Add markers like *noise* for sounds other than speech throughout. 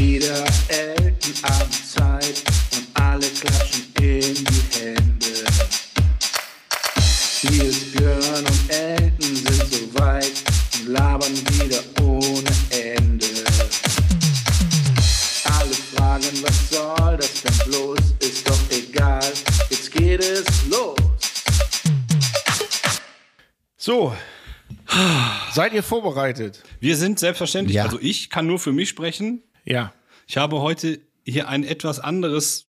wieder Eltenabendzeit und alle klatschen in die Hände. Nils, Björn und Elton sind so weit und labern wieder ohne Ende. Alle fragen, was soll das denn bloß? Ist doch egal, jetzt geht es los. So. Seid ihr vorbereitet? Wir sind selbstverständlich, Ja. also ich kann nur für mich sprechen. Ja. Ich habe heute hier ein etwas anderes.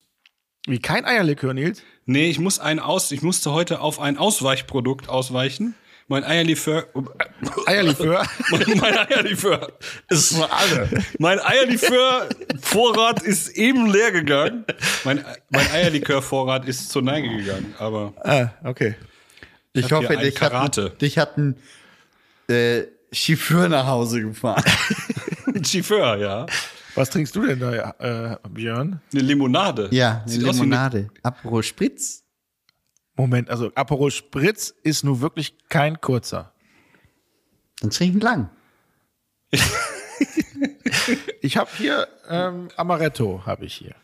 Wie kein Eierlikör, Nils? Nee, ich muss ein aus, ich musste heute auf ein Ausweichprodukt ausweichen. Mein Eierlikör, Eierlikör? *laughs* mein, mein Eierlikör ist alle. Mein Eierlikör-Vorrat ist eben leer gegangen. Mein, mein Eierlikör-Vorrat ist zur Neige gegangen, aber ah, okay. Ich hab hoffe, ein dich Karate. hat, dich hat ein äh, Chauffeur nach Hause gefahren. Chauffeur, ja. Was trinkst du denn da, äh, Björn? Eine Limonade. ja, eine Sieht Limonade. Aperol Spritz. Moment, also Aperol Spritz ist nun wirklich kein kurzer. Dann trinken lang. *laughs* Ich habe hier ähm, Amaretto, habe ich hier.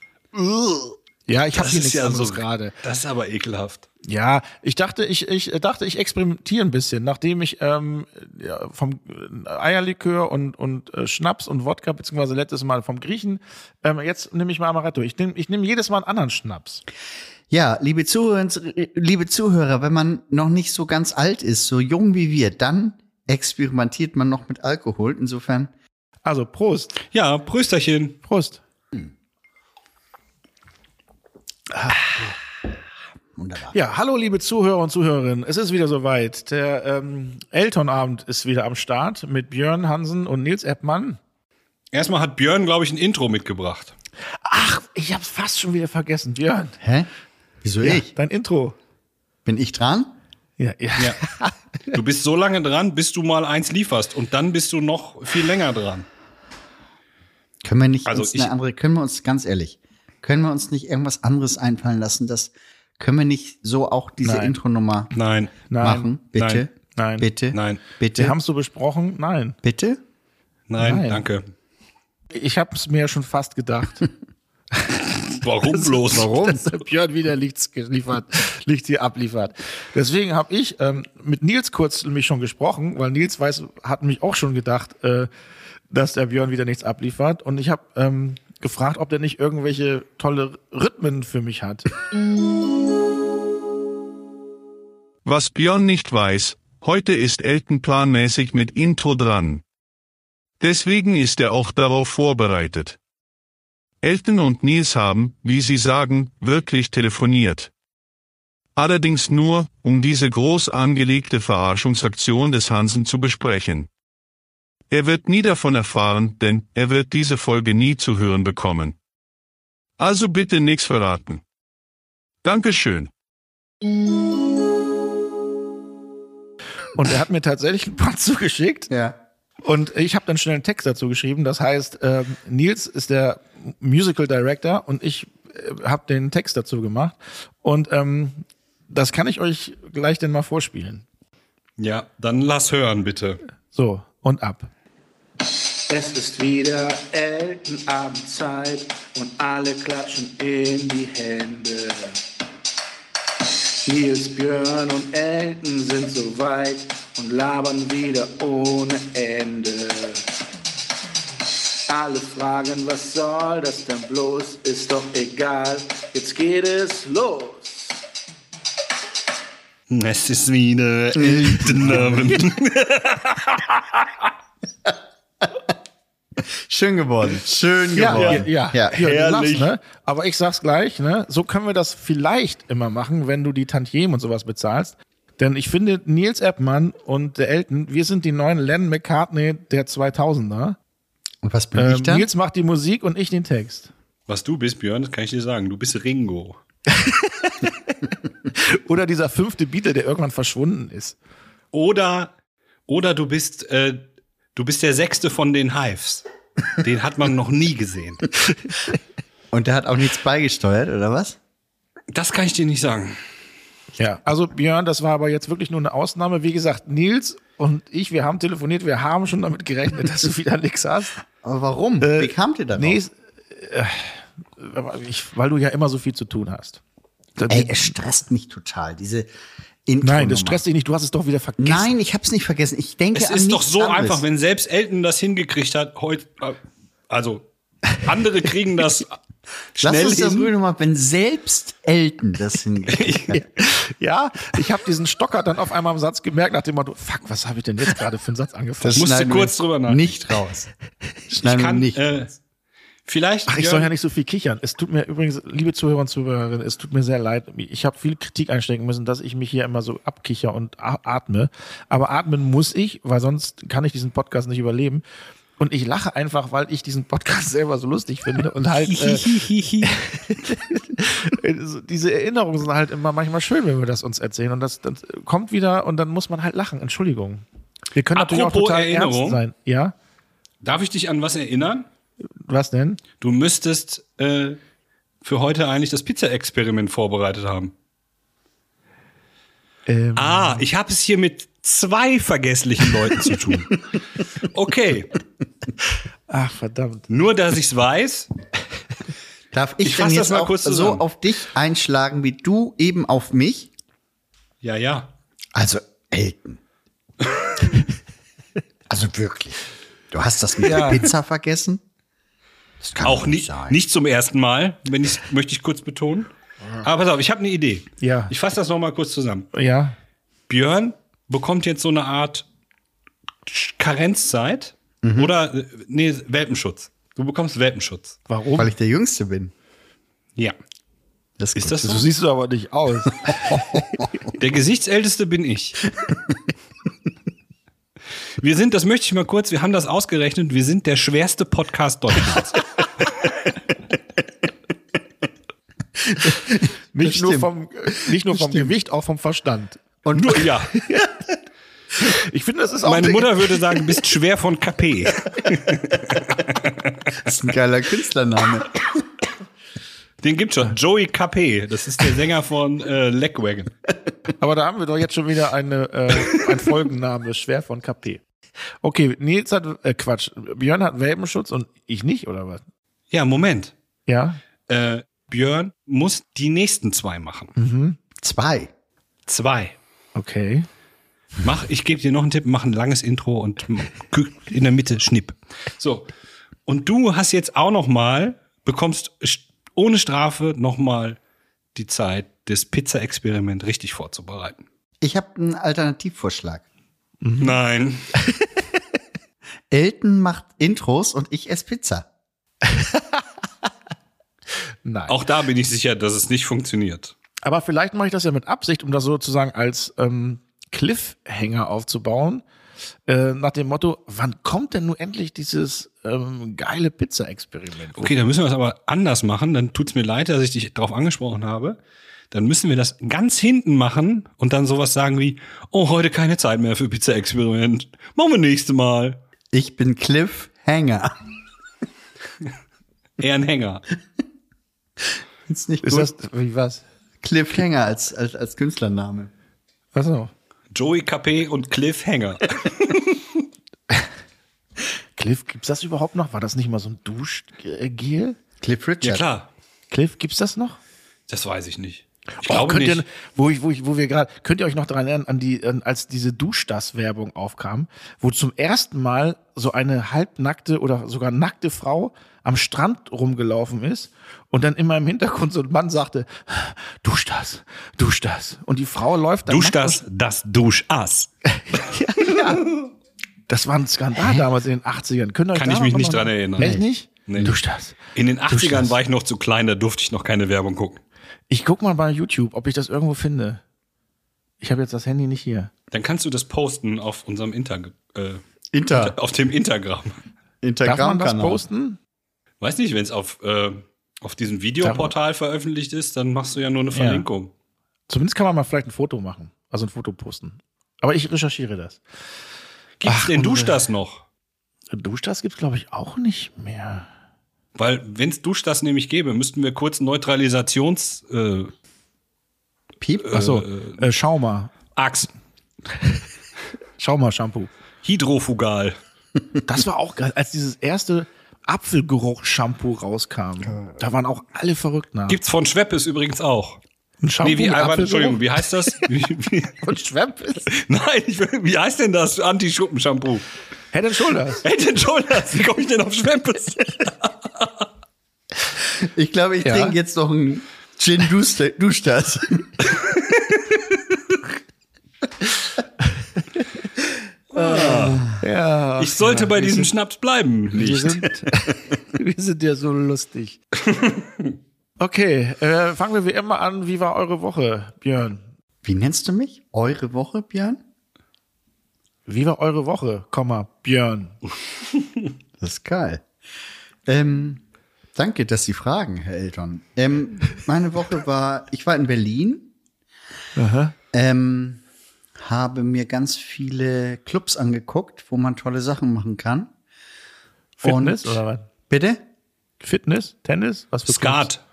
Ja, ich habe hier nichts ja anderes so gerade. Das ist aber ekelhaft. Ja, ich dachte, ich, ich dachte, ich experimentiere ein bisschen, nachdem ich ähm, ja, vom äh, Eierlikör und und äh, Schnaps und Wodka beziehungsweise letztes Mal vom Griechen. Ähm, jetzt nehme ich mal Amaretto. Ich nehme ich nehm jedes Mal einen anderen Schnaps. Ja, liebe Zuhörer, liebe Zuhörer, wenn man noch nicht so ganz alt ist, so jung wie wir, dann experimentiert man noch mit Alkohol. Insofern, Also Prost, Ja, Prösterchen. Prost. Wunderbar. Ja, hallo liebe Zuhörer und Zuhörerinnen. Es ist wieder soweit. Der ähm, Elternabend ist wieder am Start mit Björn Hansen und Nils Eppmann. Erstmal hat Björn, glaube ich, ein Intro mitgebracht. Ach, ich hab's fast schon wieder vergessen. Björn, Hä? Wieso ich? dein Intro. Bin ich dran? Ja, ja. Ja. Du bist so lange dran, bis du mal eins lieferst. Und dann bist du noch viel länger dran. Können wir nicht Also ich- eine andere, können wir uns ganz ehrlich, können wir uns nicht irgendwas anderes einfallen lassen, das können wir nicht so auch diese Nein. Intro-Nummer Nein. Nein. machen? Bitte? Nein. Bitte? Nein. Bitte? Wir haben es so besprochen. Nein. Bitte? Nein, Nein. danke. Ich habe es mir ja schon fast gedacht. *laughs* Warum bloß? Warum? dass der Björn wieder Lichts geliefert, Lichts hier abliefert. Deswegen habe ich ähm, mit Nils kurz mich schon gesprochen, weil Nils weiß, hat mich auch schon gedacht, äh, dass der Björn wieder nichts abliefert. Und ich habe ähm, gefragt, ob der nicht irgendwelche tolle Rhythmen für mich hat. Was Björn nicht weiß, heute ist Elton planmäßig mit Intro dran. Deswegen ist er auch darauf vorbereitet. Elton und Nils haben, wie sie sagen, wirklich telefoniert. Allerdings nur, um diese groß angelegte Verarschungsaktion des Hansen zu besprechen. Er wird nie davon erfahren, denn er wird diese Folge nie zu hören bekommen. Also bitte nichts verraten. Dankeschön. Und er hat mir tatsächlich ein paar *laughs* zugeschickt. Ja. Und ich habe dann schnell einen Text dazu geschrieben. Das heißt, ähm, Nils ist der Musical Director und ich äh, habe den Text dazu gemacht. Und ähm, das kann ich euch gleich denn mal vorspielen. Ja, dann lass hören, bitte. So, und ab. Es ist wieder Eltenabendzeit und alle klatschen in die Hände. Nils, Björn und Elton sind so weit und labern wieder ohne Ende. Alle fragen, was soll das denn bloß? Ist doch egal, jetzt geht es los. Es ist wieder Eltenabend. *laughs* Schön geworden. Schön Ja, geworden. ja, ja. ja. du herrlich. lachst, ne? Aber ich sag's gleich, ne? So können wir das vielleicht immer machen, wenn du die Tantiemen und sowas bezahlst. Denn ich finde, Nils Eppmann und der Elton, wir sind die neuen Lennon McCartney der 2000er. Und was bin Ähm, ich dann? Nils macht die Musik und ich den Text. Was du bist, Björn, das kann ich dir sagen. Du bist Ringo. *laughs* Oder dieser fünfte Beatle, der irgendwann verschwunden ist. Oder, oder du bist, äh, du bist der sechste von den Hives. Den hat man noch nie gesehen. *laughs* Und der hat auch nichts beigesteuert, oder was? Das kann ich dir nicht sagen. Ja, also Björn, das war aber jetzt wirklich nur eine Ausnahme. Wie gesagt, Nils und ich, wir haben telefoniert, wir haben schon damit gerechnet, dass du wieder nichts hast. Aber warum? Wie kamt ihr darauf? Nee, äh, weil du ja immer so viel zu tun hast. Ey, es stresst mich total, diese Intro Nein, das stresst dich nicht, du hast es doch wieder vergessen. Nein, ich hab's nicht vergessen. Ich denke Es an ist doch so anderes. einfach, wenn selbst Elton das hingekriegt hat, heute, äh, also andere kriegen das *laughs* Lass schnell uns das hin. ruhig nochmal, wenn selbst Elton das hingekriegt hat. *laughs* Ja, ich habe diesen Stocker dann auf einmal im Satz gemerkt, nach dem Motto, fuck, was habe ich denn jetzt gerade für einen Satz angefangen? Das musste kurz drüber nachdenken. Nicht raus. Schneiden Ich kann, nicht. äh, vielleicht, Ach, ich soll ja nicht so viel kichern. Es tut mir übrigens, liebe Zuhörer und Zuhörerinnen, es tut mir sehr leid. Ich habe viel Kritik einstecken müssen, dass ich mich hier immer so abkicher und atme. Aber atmen muss ich, weil sonst kann ich diesen Podcast nicht überleben. Und ich lache einfach, weil ich diesen Podcast *laughs* selber so lustig finde und halt äh, *laughs* diese Erinnerungen sind halt immer manchmal schön, wenn wir das uns erzählen und das, das kommt wieder und dann muss man halt lachen. Entschuldigung. Wir können natürlich auch Apropos total Erinnerung. ernst sein. Ja, darf ich dich an was erinnern? Was denn? Du müsstest äh, für heute eigentlich das Pizza-Experiment vorbereitet haben. Ähm, Ah, ich habe es hier mit zwei vergesslichen Leuten zu tun. Okay, Ach verdammt. nur dass ich's weiß. Darf ich, ich denn jetzt das mal kurz so auf dich einschlagen, wie du eben auf mich? Ja, ja. Also Elton. *laughs* also wirklich. Du hast das mit Ja. der Pizza vergessen? Das kann Auch nicht, sein. nicht zum ersten Mal, wenn ich möchte ich kurz betonen. Aber pass auf, ich habe eine Idee. Ja. Ich fasse das noch mal kurz zusammen. Ja, Björn bekommt jetzt so eine Art Karenzzeit oder äh, nee, Welpenschutz. Du bekommst Welpenschutz. warum? Weil ich der Jüngste bin. Ja. Das Ist das so so? siehst du aber nicht aus. *laughs* *laughs* Der Gesichtsälteste bin ich. *laughs* Wir sind, das möchte ich mal kurz, wir haben das ausgerechnet, wir sind der schwerste Podcast Deutschlands. *laughs* nicht, nur vom, nicht nur vom Gewicht, auch vom Verstand. Und nur, ja, *laughs* Ich finde, das ist auch meine eine- Mutter würde sagen, du bist schwer von KP. *laughs* Das ist ein geiler Künstlername. Den gibt schon. Joey KP, das ist der Sänger von äh, Legwagon. Aber da haben wir doch jetzt schon wieder eine, äh, ein Folgenname, schwer von KP. Okay, Nils hat, äh, Quatsch, Björn hat Welpenschutz und ich nicht, oder was? Ja, Moment. Ja? Äh, Björn muss die nächsten zwei machen. Zwei. Zwei. Okay. Mach, ich gebe dir noch einen Tipp, mach ein langes Intro und in der Mitte Schnipp. So. Und du hast jetzt auch noch mal, bekommst st- ohne Strafe noch mal die Zeit, das Pizza-Experiment richtig vorzubereiten. Ich habe einen Alternativvorschlag. Nein. *laughs* Elton macht Intros und ich esse Pizza. *laughs* Nein. Auch da bin ich sicher, dass es nicht funktioniert. Aber vielleicht mache ich das ja mit Absicht, um das sozusagen als ähm, Cliffhanger aufzubauen. Äh, nach dem Motto, wann kommt denn nun endlich dieses ähm, geile Pizza-Experiment? Okay, dann müssen wir es aber anders machen. Dann tut's mir leid, dass ich dich darauf angesprochen habe. Dann müssen wir das ganz hinten machen und dann sowas sagen wie, oh, heute keine Zeit mehr für Pizza-Experiment. Machen wir nächste Mal. Ich bin Cliffhanger. Eher *laughs* ein Hänger. Ist nicht Ist gut? das, wie was? Cliffhanger als, als, als Künstlername. Was noch? Joey KP und Cliffhanger. *laughs* Cliff, gibt's das überhaupt noch? War das nicht mal so ein Duschgel? Cliff Richard. Ja, klar. Cliff, gibt's das noch? Das weiß ich nicht. Ich Oh, könnt nicht. Ihr, wo, ich, wo, ich, wo wir gerade, könnt ihr euch noch daran erinnern, an die, an, als diese Duschdas-Werbung aufkam, wo zum ersten Mal so eine halbnackte oder sogar nackte Frau am Strand rumgelaufen ist und dann immer im Hintergrund so ein Mann sagte, dusch das, dusch das. Und die Frau läuft dann. Dusch das, das Duschass. und- Das war ein Skandal damals in den 80ern. Könnt ihr euch Kann ich mich nicht dran erinnern. Echt nicht? Nee. Dusch das. In den Dusch 80ern das. war ich noch zu klein, da durfte ich noch keine Werbung gucken. Ich guck mal bei YouTube, ob ich das irgendwo finde. Ich habe jetzt das Handy nicht hier. Dann kannst du das posten auf unserem Inter äh, Inter. auf dem Instagram. Darf man das posten? Weiß nicht, wenn es auf, äh, auf diesem Videoportal veröffentlicht ist, dann machst du ja nur eine Verlinkung. Zumindest kann man mal vielleicht ein Foto machen. Also ein Foto posten. Aber ich recherchiere das. Gibt's Ach, den unsere- Dusch das noch? Duschdas gibt's glaube ich, auch nicht mehr. Weil, wenn es Dusch das nämlich gäbe, müssten wir kurz Neutralisations äh, Piep. Achso, äh, Schauma. Axt, Schauma-Shampoo. *laughs* Hydrofugal. Das war auch geil. Als dieses erste Apfelgeruch-Shampoo rauskam. Da waren auch alle verrückt nach. Gibt's von Schweppes übrigens auch. Ein Shampoo Nee, wie, mit aber, Apfelgeruch? Entschuldigung, wie heißt das? *laughs* Wie, wie, nein, ich, wie heißt denn das Anti-Schuppen-Shampoo? Head and Shoulders. *laughs* Hey, den Shoulders, wie komme ich denn auf Schweppes? Ich glaube, ich Ja. trinke jetzt noch einen Gin Duster- Duschtas. *laughs* Ja. Ich sollte bei diesem Schnaps bleiben. Wir Nicht. sind, wir sind ja so lustig. Okay, äh, fangen wir wie immer an. Wie war eure Woche, Björn? Wie nennst du mich? Eure Woche, Björn? Wie war eure Woche, Komma, Björn? *laughs* Das ist geil. Ähm, danke, dass Sie fragen, Herr Elton. Ähm, meine Woche war, ich war in Berlin, Aha. ähm, habe mir ganz viele Clubs angeguckt, wo man tolle Sachen machen kann. Fitness Und- oder was? Bitte? Fitness? Tennis? Was für Skat. Clubs?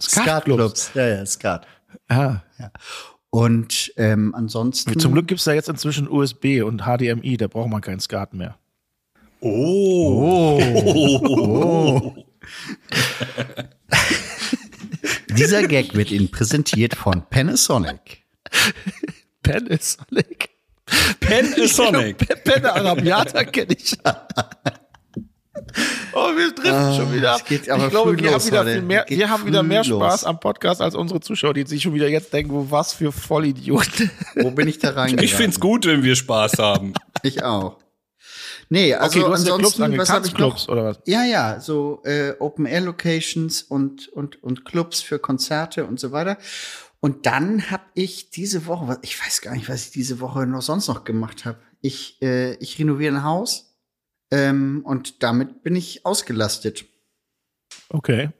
Skatclubs. Ja, ja, Skat. Ah. Und ähm, ansonsten. Zum Glück gibt's da jetzt inzwischen USB und HDMI, da braucht man keinen Skat mehr. Oh. *laughs* Dieser Gag wird Ihnen präsentiert von Panasonic. Panasonic. Panasonic. *laughs* Penne Arabiata kenne ich. *laughs* Oh, wir driften schon wieder. geht aber ich glaube, wir haben los wieder heute. viel mehr, wir haben wieder mehr los. Spaß am Podcast als unsere Zuschauer, die sich schon wieder jetzt denken, wo was für Vollidioten. Wo bin ich da reingegangen? Ich find's gut, wenn wir Spaß haben. *laughs* Ich auch. Nee, also okay, du hast ja Clubs ansonsten, was habe ich noch? Clubs oder was? Ja, ja, so äh, Open-Air-Locations und, und, und Clubs für Konzerte und so weiter. Und dann habe ich diese Woche, ich weiß gar nicht, was ich diese Woche noch sonst noch gemacht habe. Ich, äh, ich renoviere ein Haus ähm, und damit bin ich ausgelastet. Okay.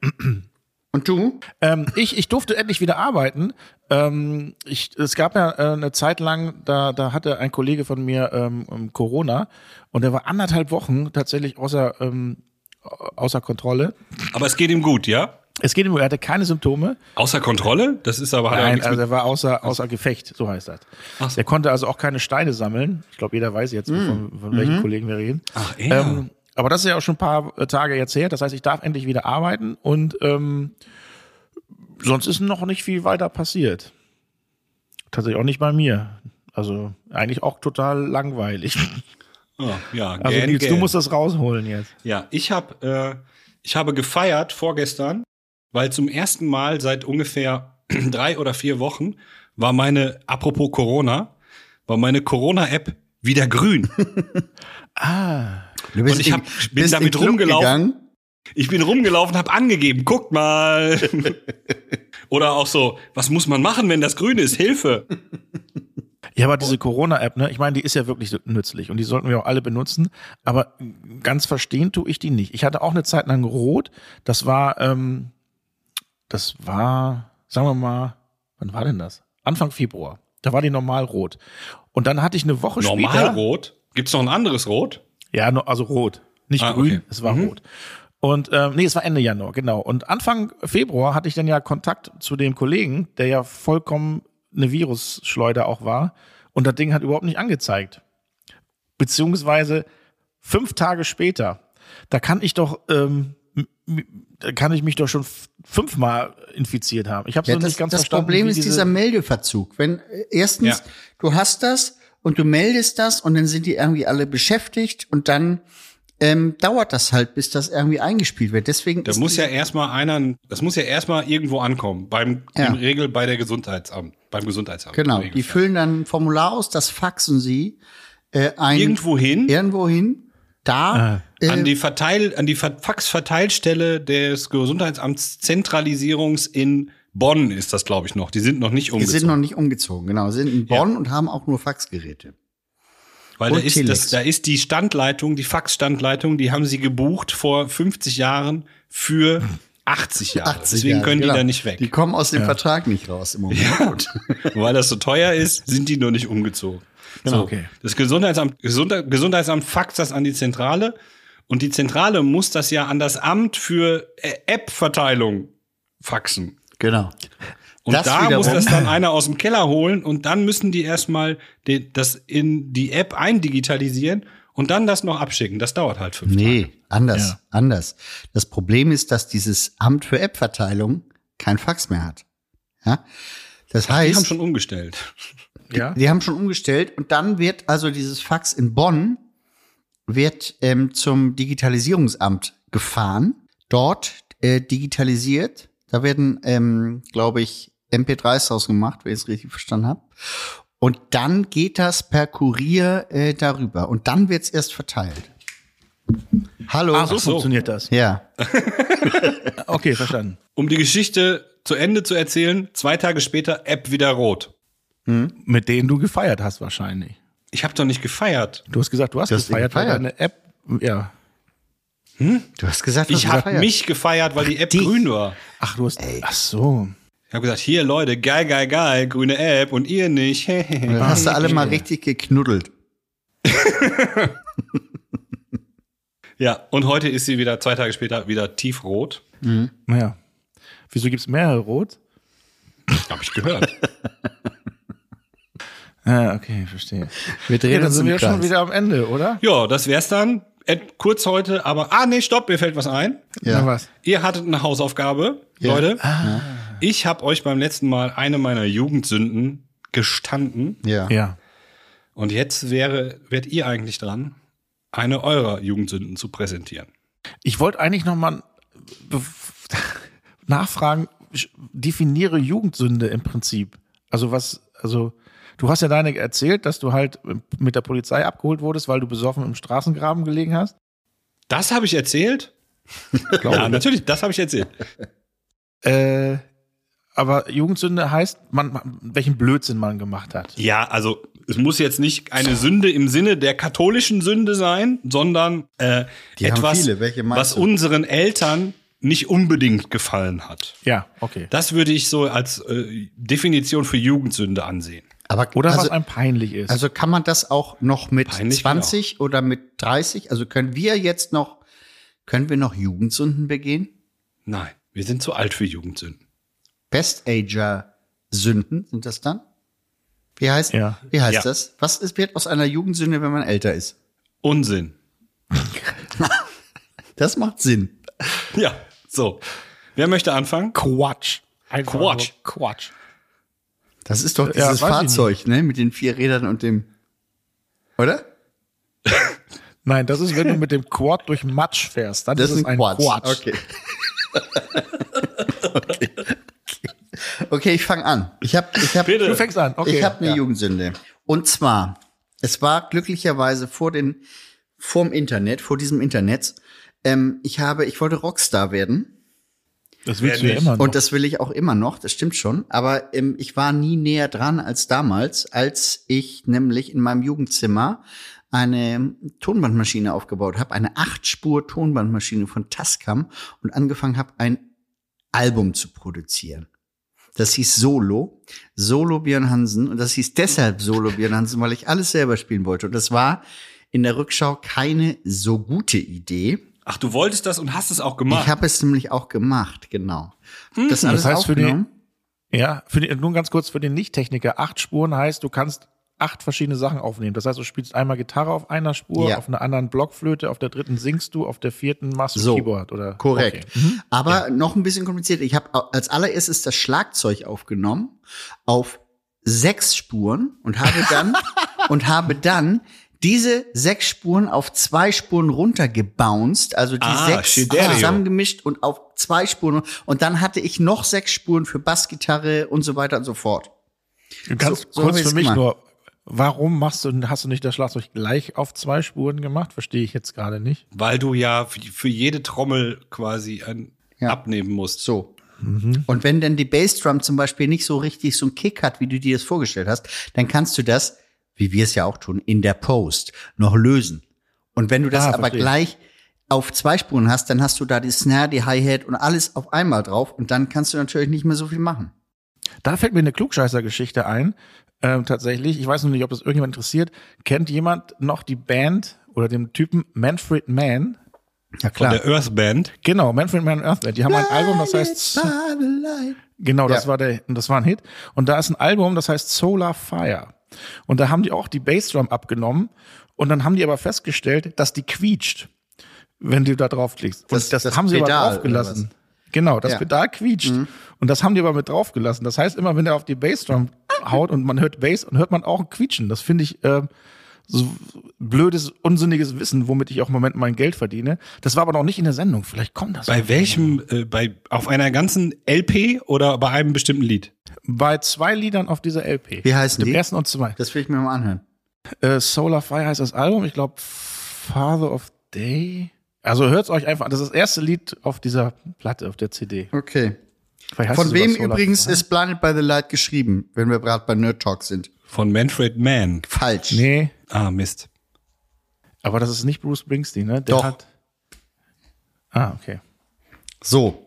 Und du? Ähm, ich, ich durfte endlich wieder arbeiten. Ähm, ich, es gab ja äh, eine Zeit lang, da, da hatte ein Kollege von mir ähm, ähm, Corona und er war anderthalb Wochen tatsächlich außer, ähm, außer Kontrolle. Aber es geht ihm gut, ja? Es geht ihm, er hatte keine Symptome. Außer Kontrolle? Das ist aber ja Nein, also er war außer, außer Gefecht, so heißt das. So. Er konnte also auch keine Steine sammeln. Ich glaube, jeder weiß jetzt, von, von welchen Kollegen wir reden. Ach, er. Ähm, aber das ist ja auch schon ein paar Tage jetzt her. Das heißt, ich darf endlich wieder arbeiten und ähm, sonst ist noch nicht viel weiter passiert. Tatsächlich auch nicht bei mir. Also eigentlich auch total langweilig. Ah, *laughs* ja, Also Nils, du gähn. musst das rausholen jetzt. Ja, ich habe äh, ich habe gefeiert vorgestern, weil zum ersten Mal seit ungefähr *clears throat* drei oder vier Wochen war meine, apropos Corona, war meine Corona-App wieder grün. *laughs* Du bist Und ich in- hab- bin damit in den Club rumgelaufen. Ich bin rumgelaufen, habe angegeben, guckt mal. *laughs* Oder auch so, was muss man machen, wenn das grün ist? Hilfe. Ja, aber diese Corona-App, ne, ich meine, die ist ja wirklich nützlich und die sollten wir auch alle benutzen, aber ganz verstehen tue ich die nicht. Ich hatte auch eine Zeit lang rot, das war, ähm, das war, sagen wir mal, wann war denn das? Anfang Februar. Da war die normal rot. Und dann hatte ich eine Woche Normal später. rot? Gibt's noch ein anderes Rot? Ja, also rot. Nicht Ah, grün, okay. es war rot. Und ähm, nee, es war Ende Januar, genau. Und Anfang Februar hatte ich dann ja Kontakt zu dem Kollegen, der ja vollkommen eine Virusschleuder auch war. Und das Ding hat überhaupt nicht angezeigt. Beziehungsweise fünf Tage später, da kann ich doch, ähm, kann ich mich doch schon fünfmal infiziert haben. Ich habe Ja, so das, nicht ganz das verstanden. Problem wie ist diese- dieser Meldeverzug. Wenn äh, erstens Ja. du hast das und du meldest das und dann sind die irgendwie alle beschäftigt und dann ähm, dauert das halt, bis das irgendwie eingespielt wird. Deswegen Da muss ja erstmal einer, das muss ja erstmal irgendwo ankommen. Beim, Ja. in Regel bei der Gesundheitsamt, beim Gesundheitsamt. genau. im Die füllen dann ein Formular aus, das faxen sie äh, ein irgendwo hin. irgendwo hin. Da äh, an die Verteil, an die Ver- Faxverteilstelle des Gesundheitsamts Zentralisierungs in Bonn ist das, glaube ich, noch. Die sind noch nicht die umgezogen. sind noch nicht umgezogen. Genau, sind in Bonn und haben auch nur Faxgeräte. weil da ist, das, da ist die Standleitung, die Faxstandleitung, die haben sie gebucht vor 50 Jahren für 80 Jahre. 80 Deswegen Jahre, können genau. die da nicht weg. Die kommen aus dem Vertrag nicht raus im Moment. Ja. *laughs* Weil das so teuer ist, sind die noch nicht umgezogen. Genau, so, okay. Das Gesundheitsamt, Gesund Gesundheitsamt faxt das an die Zentrale und die Zentrale muss das ja an das Amt für äh, App-Verteilung faxen. Genau. Und Das da muss das dann einer aus dem Keller holen und dann müssen die erstmal das in die App eindigitalisieren und dann das noch abschicken. Das dauert halt fünf Nee, Tage. anders, Ja. anders. Das Problem ist, dass dieses Amt für App-Verteilung kein Fax mehr hat. Ja? Das Die heißt, haben schon umgestellt. Ja. die haben schon umgestellt und dann wird also dieses Fax in Bonn wird ähm, zum Digitalisierungsamt gefahren, dort äh, digitalisiert. Da werden, ähm, glaube ich, MP3s draus gemacht, wenn ich es richtig verstanden habe. Und dann geht das per Kurier äh, darüber und dann wird's erst verteilt. Hallo. Ah, so, Ach so. funktioniert das. Ja. *laughs* Okay, verstanden. Um die Geschichte zu Ende zu erzählen, zwei Tage später App wieder rot. Mit denen du gefeiert hast wahrscheinlich. Ich habe doch nicht gefeiert. Du hast gesagt, du hast, Du hast ihn gefeiert, weil gefeiert. deine App, ja. Du hast gesagt, du Ich habe gefeiert. mich gefeiert, weil die App dich. grün war. Ach, du hast, ach so. Ich habe gesagt, hier Leute, geil, geil, geil, grüne App und ihr nicht. *laughs* Dann hast du alle mal richtig geknuddelt. ja, und heute ist sie wieder, zwei Tage später, wieder tiefrot. Naja. Wieso gibt's mehrere Rot? Habe ich gehört. *laughs* Ah, okay, verstehe. Wir drehen Ja, dann uns sind wir schon wieder am Ende, oder? ja, das wär's dann. Kurz heute, aber, ah, nee, stopp, mir fällt was ein. Ja. Na was? Ihr hattet eine Hausaufgabe, Ja. Leute. Ich habe euch beim letzten Mal eine meiner Jugendsünden gestanden. Ja. Ja. Und jetzt wäre, wärt ihr eigentlich dran, eine eurer Jugendsünden zu präsentieren. Ich wollte eigentlich noch mal bef- nachfragen, ich definiere Jugendsünde im Prinzip. Also was, also du hast ja deine erzählt, dass du halt mit der Polizei abgeholt wurdest, weil du besoffen im Straßengraben gelegen hast. Das habe ich erzählt? *laughs* ja, natürlich, das habe ich erzählt. *laughs* Äh, aber Jugendsünde heißt, man, man, welchen Blödsinn man gemacht hat. Ja, also es muss jetzt nicht eine Sünde im Sinne der katholischen Sünde sein, sondern äh, Die haben etwas, viele. Was du? unseren Eltern nicht unbedingt gefallen hat. Ja, okay. Das würde ich so als äh, Definition für Jugendsünde ansehen. Aber Oder also, was einem peinlich ist. also kann man das auch noch mit Peinlich 20 oder mit 30? Also können wir jetzt noch, können wir noch Jugendsünden begehen? Nein, wir sind zu alt für Jugendsünden. Best-Ager-Sünden sind das dann? Wie heißt, Ja. wie heißt Ja. das? Was ist, wird aus einer Jugendsünde, wenn man älter ist? Unsinn. *laughs* Das macht Sinn. Ja, so. Wer möchte anfangen? Quatsch. Einfach Quatsch. Quatsch. Das ist doch Ja, dieses ich Fahrzeug, ne? Mit den vier Rädern und dem. Oder? *laughs* Nein, das ist, wenn du mit dem Quad durch Matsch fährst. Dann Das ist ist es ein Quad. Quatsch. Okay. *laughs* okay. Okay, ich fange an. Ich habe ich hab, Bitte. Du fängst an. Okay. ich habe eine ja. Jugendsünde. Und zwar, es war glücklicherweise vor den, vorm Internet, vor diesem Internet. Ähm, ich habe, ich wollte Rockstar werden. Das willst du ja nicht? immer noch. Und das will ich auch immer noch, das stimmt schon. Aber ähm, ich war nie näher dran als damals, als ich nämlich in meinem Jugendzimmer eine Tonbandmaschine aufgebaut habe, eine Acht-Spur-Tonbandmaschine von Tascam und angefangen habe, ein Album zu produzieren. Das hieß Solo, Solo Björn Hansen. Und das hieß deshalb Solo Björn Hansen, weil ich alles selber spielen wollte. Und das war in der Rückschau keine so gute Idee. Ach, du wolltest das und hast es auch gemacht. Ich habe es nämlich auch gemacht, genau. Das alles heißt für die- aufgenommen. Ja, für die, nur ganz kurz für den Nicht-Techniker. Acht Spuren heißt, du kannst acht verschiedene Sachen aufnehmen. Das heißt, du spielst einmal Gitarre auf einer Spur, Ja. auf einer anderen Blockflöte, auf der dritten singst du, auf der vierten machst du So, Keyboard oder Korrekt. Okay. Mhm. Aber noch ein bisschen kompliziert. Ich habe als allererstes das Schlagzeug aufgenommen auf sechs Spuren und habe dann *laughs* und habe dann diese sechs Spuren auf zwei Spuren runtergebounced, also die Ah, sechs Stereo. zusammengemischt und auf zwei Spuren und dann hatte ich noch sechs Spuren für Bassgitarre und so weiter und so fort. Ganz So- so kurz für mich gemacht. nur, warum machst du, hast du nicht das Schlagzeug gleich auf zwei Spuren gemacht? Verstehe ich jetzt gerade nicht. Weil du ja für, jede Trommel quasi ein, Ja. abnehmen musst. So. Und wenn dann die Bassdrum zum Beispiel nicht so richtig so einen Kick hat, wie du dir das vorgestellt hast, dann kannst du das, wie wir es ja auch tun, in der Post noch lösen. Und wenn du das Ah, aber verstehe. gleich auf zwei Spuren hast, dann hast du da die Snare, die Hi-Hat und alles auf einmal drauf und dann kannst du natürlich nicht mehr so viel machen. Da fällt mir eine Klugscheißer-Geschichte ein. Ähm, tatsächlich, ich weiß noch nicht, ob das irgendjemand interessiert. Kennt jemand noch die Band oder den Typen Manfred Mann? Ja, Von der Earth Band. Genau, Manfred Mann und Earth Band. Die haben ein Album, das heißt Genau, das Ja. war der, das war ein Hit. Und da ist ein Album, das heißt Solar Fire. Und da haben die auch die Bassdrum abgenommen und dann haben die aber festgestellt, dass die quietscht, wenn du da draufklickst. Und Das- das, das haben sie Pedal, aber draufgelassen. Genau, das Ja. Mhm. Pedal quietscht. Und das haben die aber mit draufgelassen. Das heißt, immer wenn er auf die Bassdrum haut und man hört Bass, und hört man auch ein Quietschen. Das finde ich äh, so blödes, unsinniges Wissen, womit ich auch im Moment mein Geld verdiene. Das war aber noch nicht in der Sendung. Vielleicht kommt das. Bei welchem, äh, bei, auf einer ganzen LP oder bei einem bestimmten Lied? Bei zwei Liedern auf dieser LP. Wie heißen Dem die? ersten und zwei. Das will ich mir mal anhören. Äh, Solar Fire heißt das Album. Ich glaube, Father of Day. Also hört's euch einfach an. Das ist das erste Lied auf dieser Platte, auf der CD. Okay. Von wem übrigens Fire. ist Blinded by the Light geschrieben, wenn wir gerade bei Nerd Talk sind? Von Manfred Mann. Falsch. Nee, Ah, Mist. aber das ist nicht Bruce Springsteen, ne? Der Doch. hat. Ah, okay. So.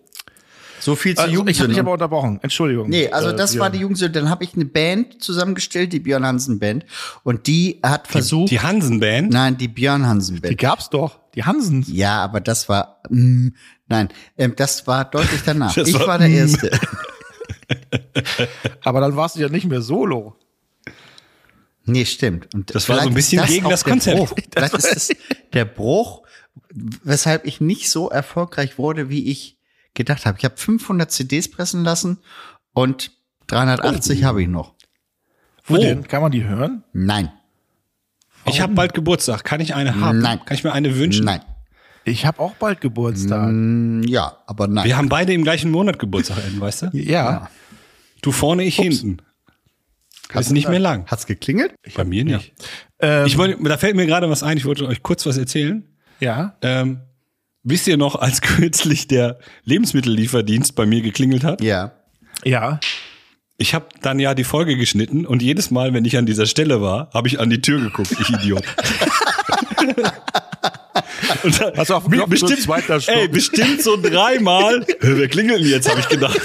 So viel zu Also, ich habe dich Jugendsünden. aber unterbrochen. Entschuldigung. Nee, also Äh, das war die Jugendsünde. Dann habe ich eine Band zusammengestellt, die Björn Hansen Band. Und die hat versucht. Die Hansen Band. nein, die Björn Hansen Die Band. gab's doch. Die Hansens. Ja, aber das war. Mm, nein, ähm, das war deutlich danach. *laughs* Das ich war, war, der mm. Erste. *laughs* Aber dann warst du ja nicht mehr solo. Nee, stimmt. Und Das war so ein vielleicht bisschen ist gegen auch das der Konzept. Bruch. *laughs* Vielleicht ist das der Bruch, weshalb ich nicht so erfolgreich wurde, wie ich gedacht habe. Ich habe 500 CDs pressen lassen und 380 habe ich noch. Wo Wo? denn? Kann man die hören? Nein, Ich habe bald Geburtstag. Kann ich eine haben? Nein. Kann ich mir eine wünschen? nein. Ich habe auch bald Geburtstag. Mm, Ja, aber nein. Wir haben beide im gleichen Monat Geburtstag, weißt du? Ja. Du vorne, ich hinten. Ist nicht mehr lang. Hat's geklingelt? Bei mir nicht. Ähm, Ich wollte, da fällt mir gerade was ein. Ich wollte euch kurz was erzählen. ja. Ähm, wisst ihr noch, als *laughs* kürzlich der Lebensmittellieferdienst bei mir geklingelt hat? Ja. Ja. Ich habe dann ja die Folge geschnitten und jedes Mal, wenn ich an dieser Stelle war, habe ich an die Tür geguckt, ich Idiot. *laughs* und da, Hast du auf Knopf gedrückt, zweiter Stock. ey, bestimmt so dreimal. *laughs* Wer klingelt denn jetzt, habe ich gedacht.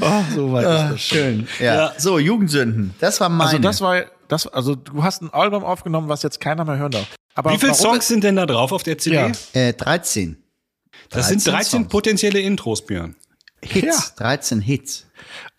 Oh, so weit ist das. Schön. Ja. Ja. So, Jugendsünden. Das war meine. Also das war, das, also du hast ein Album aufgenommen, was jetzt keiner mehr hören darf. Aber Wie viele Songs sind denn da drauf auf der CD? Ja. äh, 13 Das sind 13 13 Songs. potenzielle Intros, Björn. Hits. 13 Hits.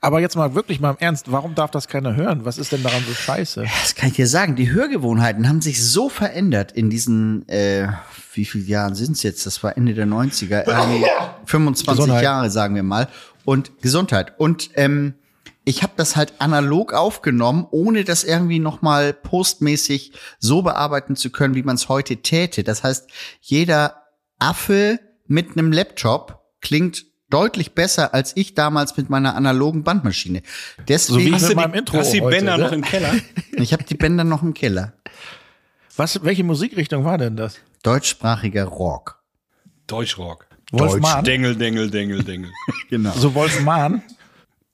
Aber jetzt mal wirklich mal im Ernst, warum darf das keiner hören? Was ist denn daran so scheiße? Das kann ich dir sagen. Die Hörgewohnheiten haben sich so verändert in diesen, äh, wie viele Jahren sind es jetzt? Das war Ende der 90er. Äh, 25 Gesundheit. Jahre, sagen wir mal. Und Gesundheit. Und ähm, ich habe das halt analog aufgenommen, ohne das irgendwie nochmal postmäßig so bearbeiten zu können, wie man es heute täte. Das heißt, jeder Affe mit einem Laptop klingt deutlich besser als ich damals mit meiner analogen Bandmaschine. Deswegen, wie Hast du die, Intro hast die heute, Bänder ne? noch im Keller? *laughs* ich habe die Bänder noch im Keller. Was, welche Musikrichtung war denn das? Deutschsprachiger Rock. Deutschrock. Wolfmann? Dengel, Dengel, Dengel, Dengel. *laughs* Genau. So Wolfmann?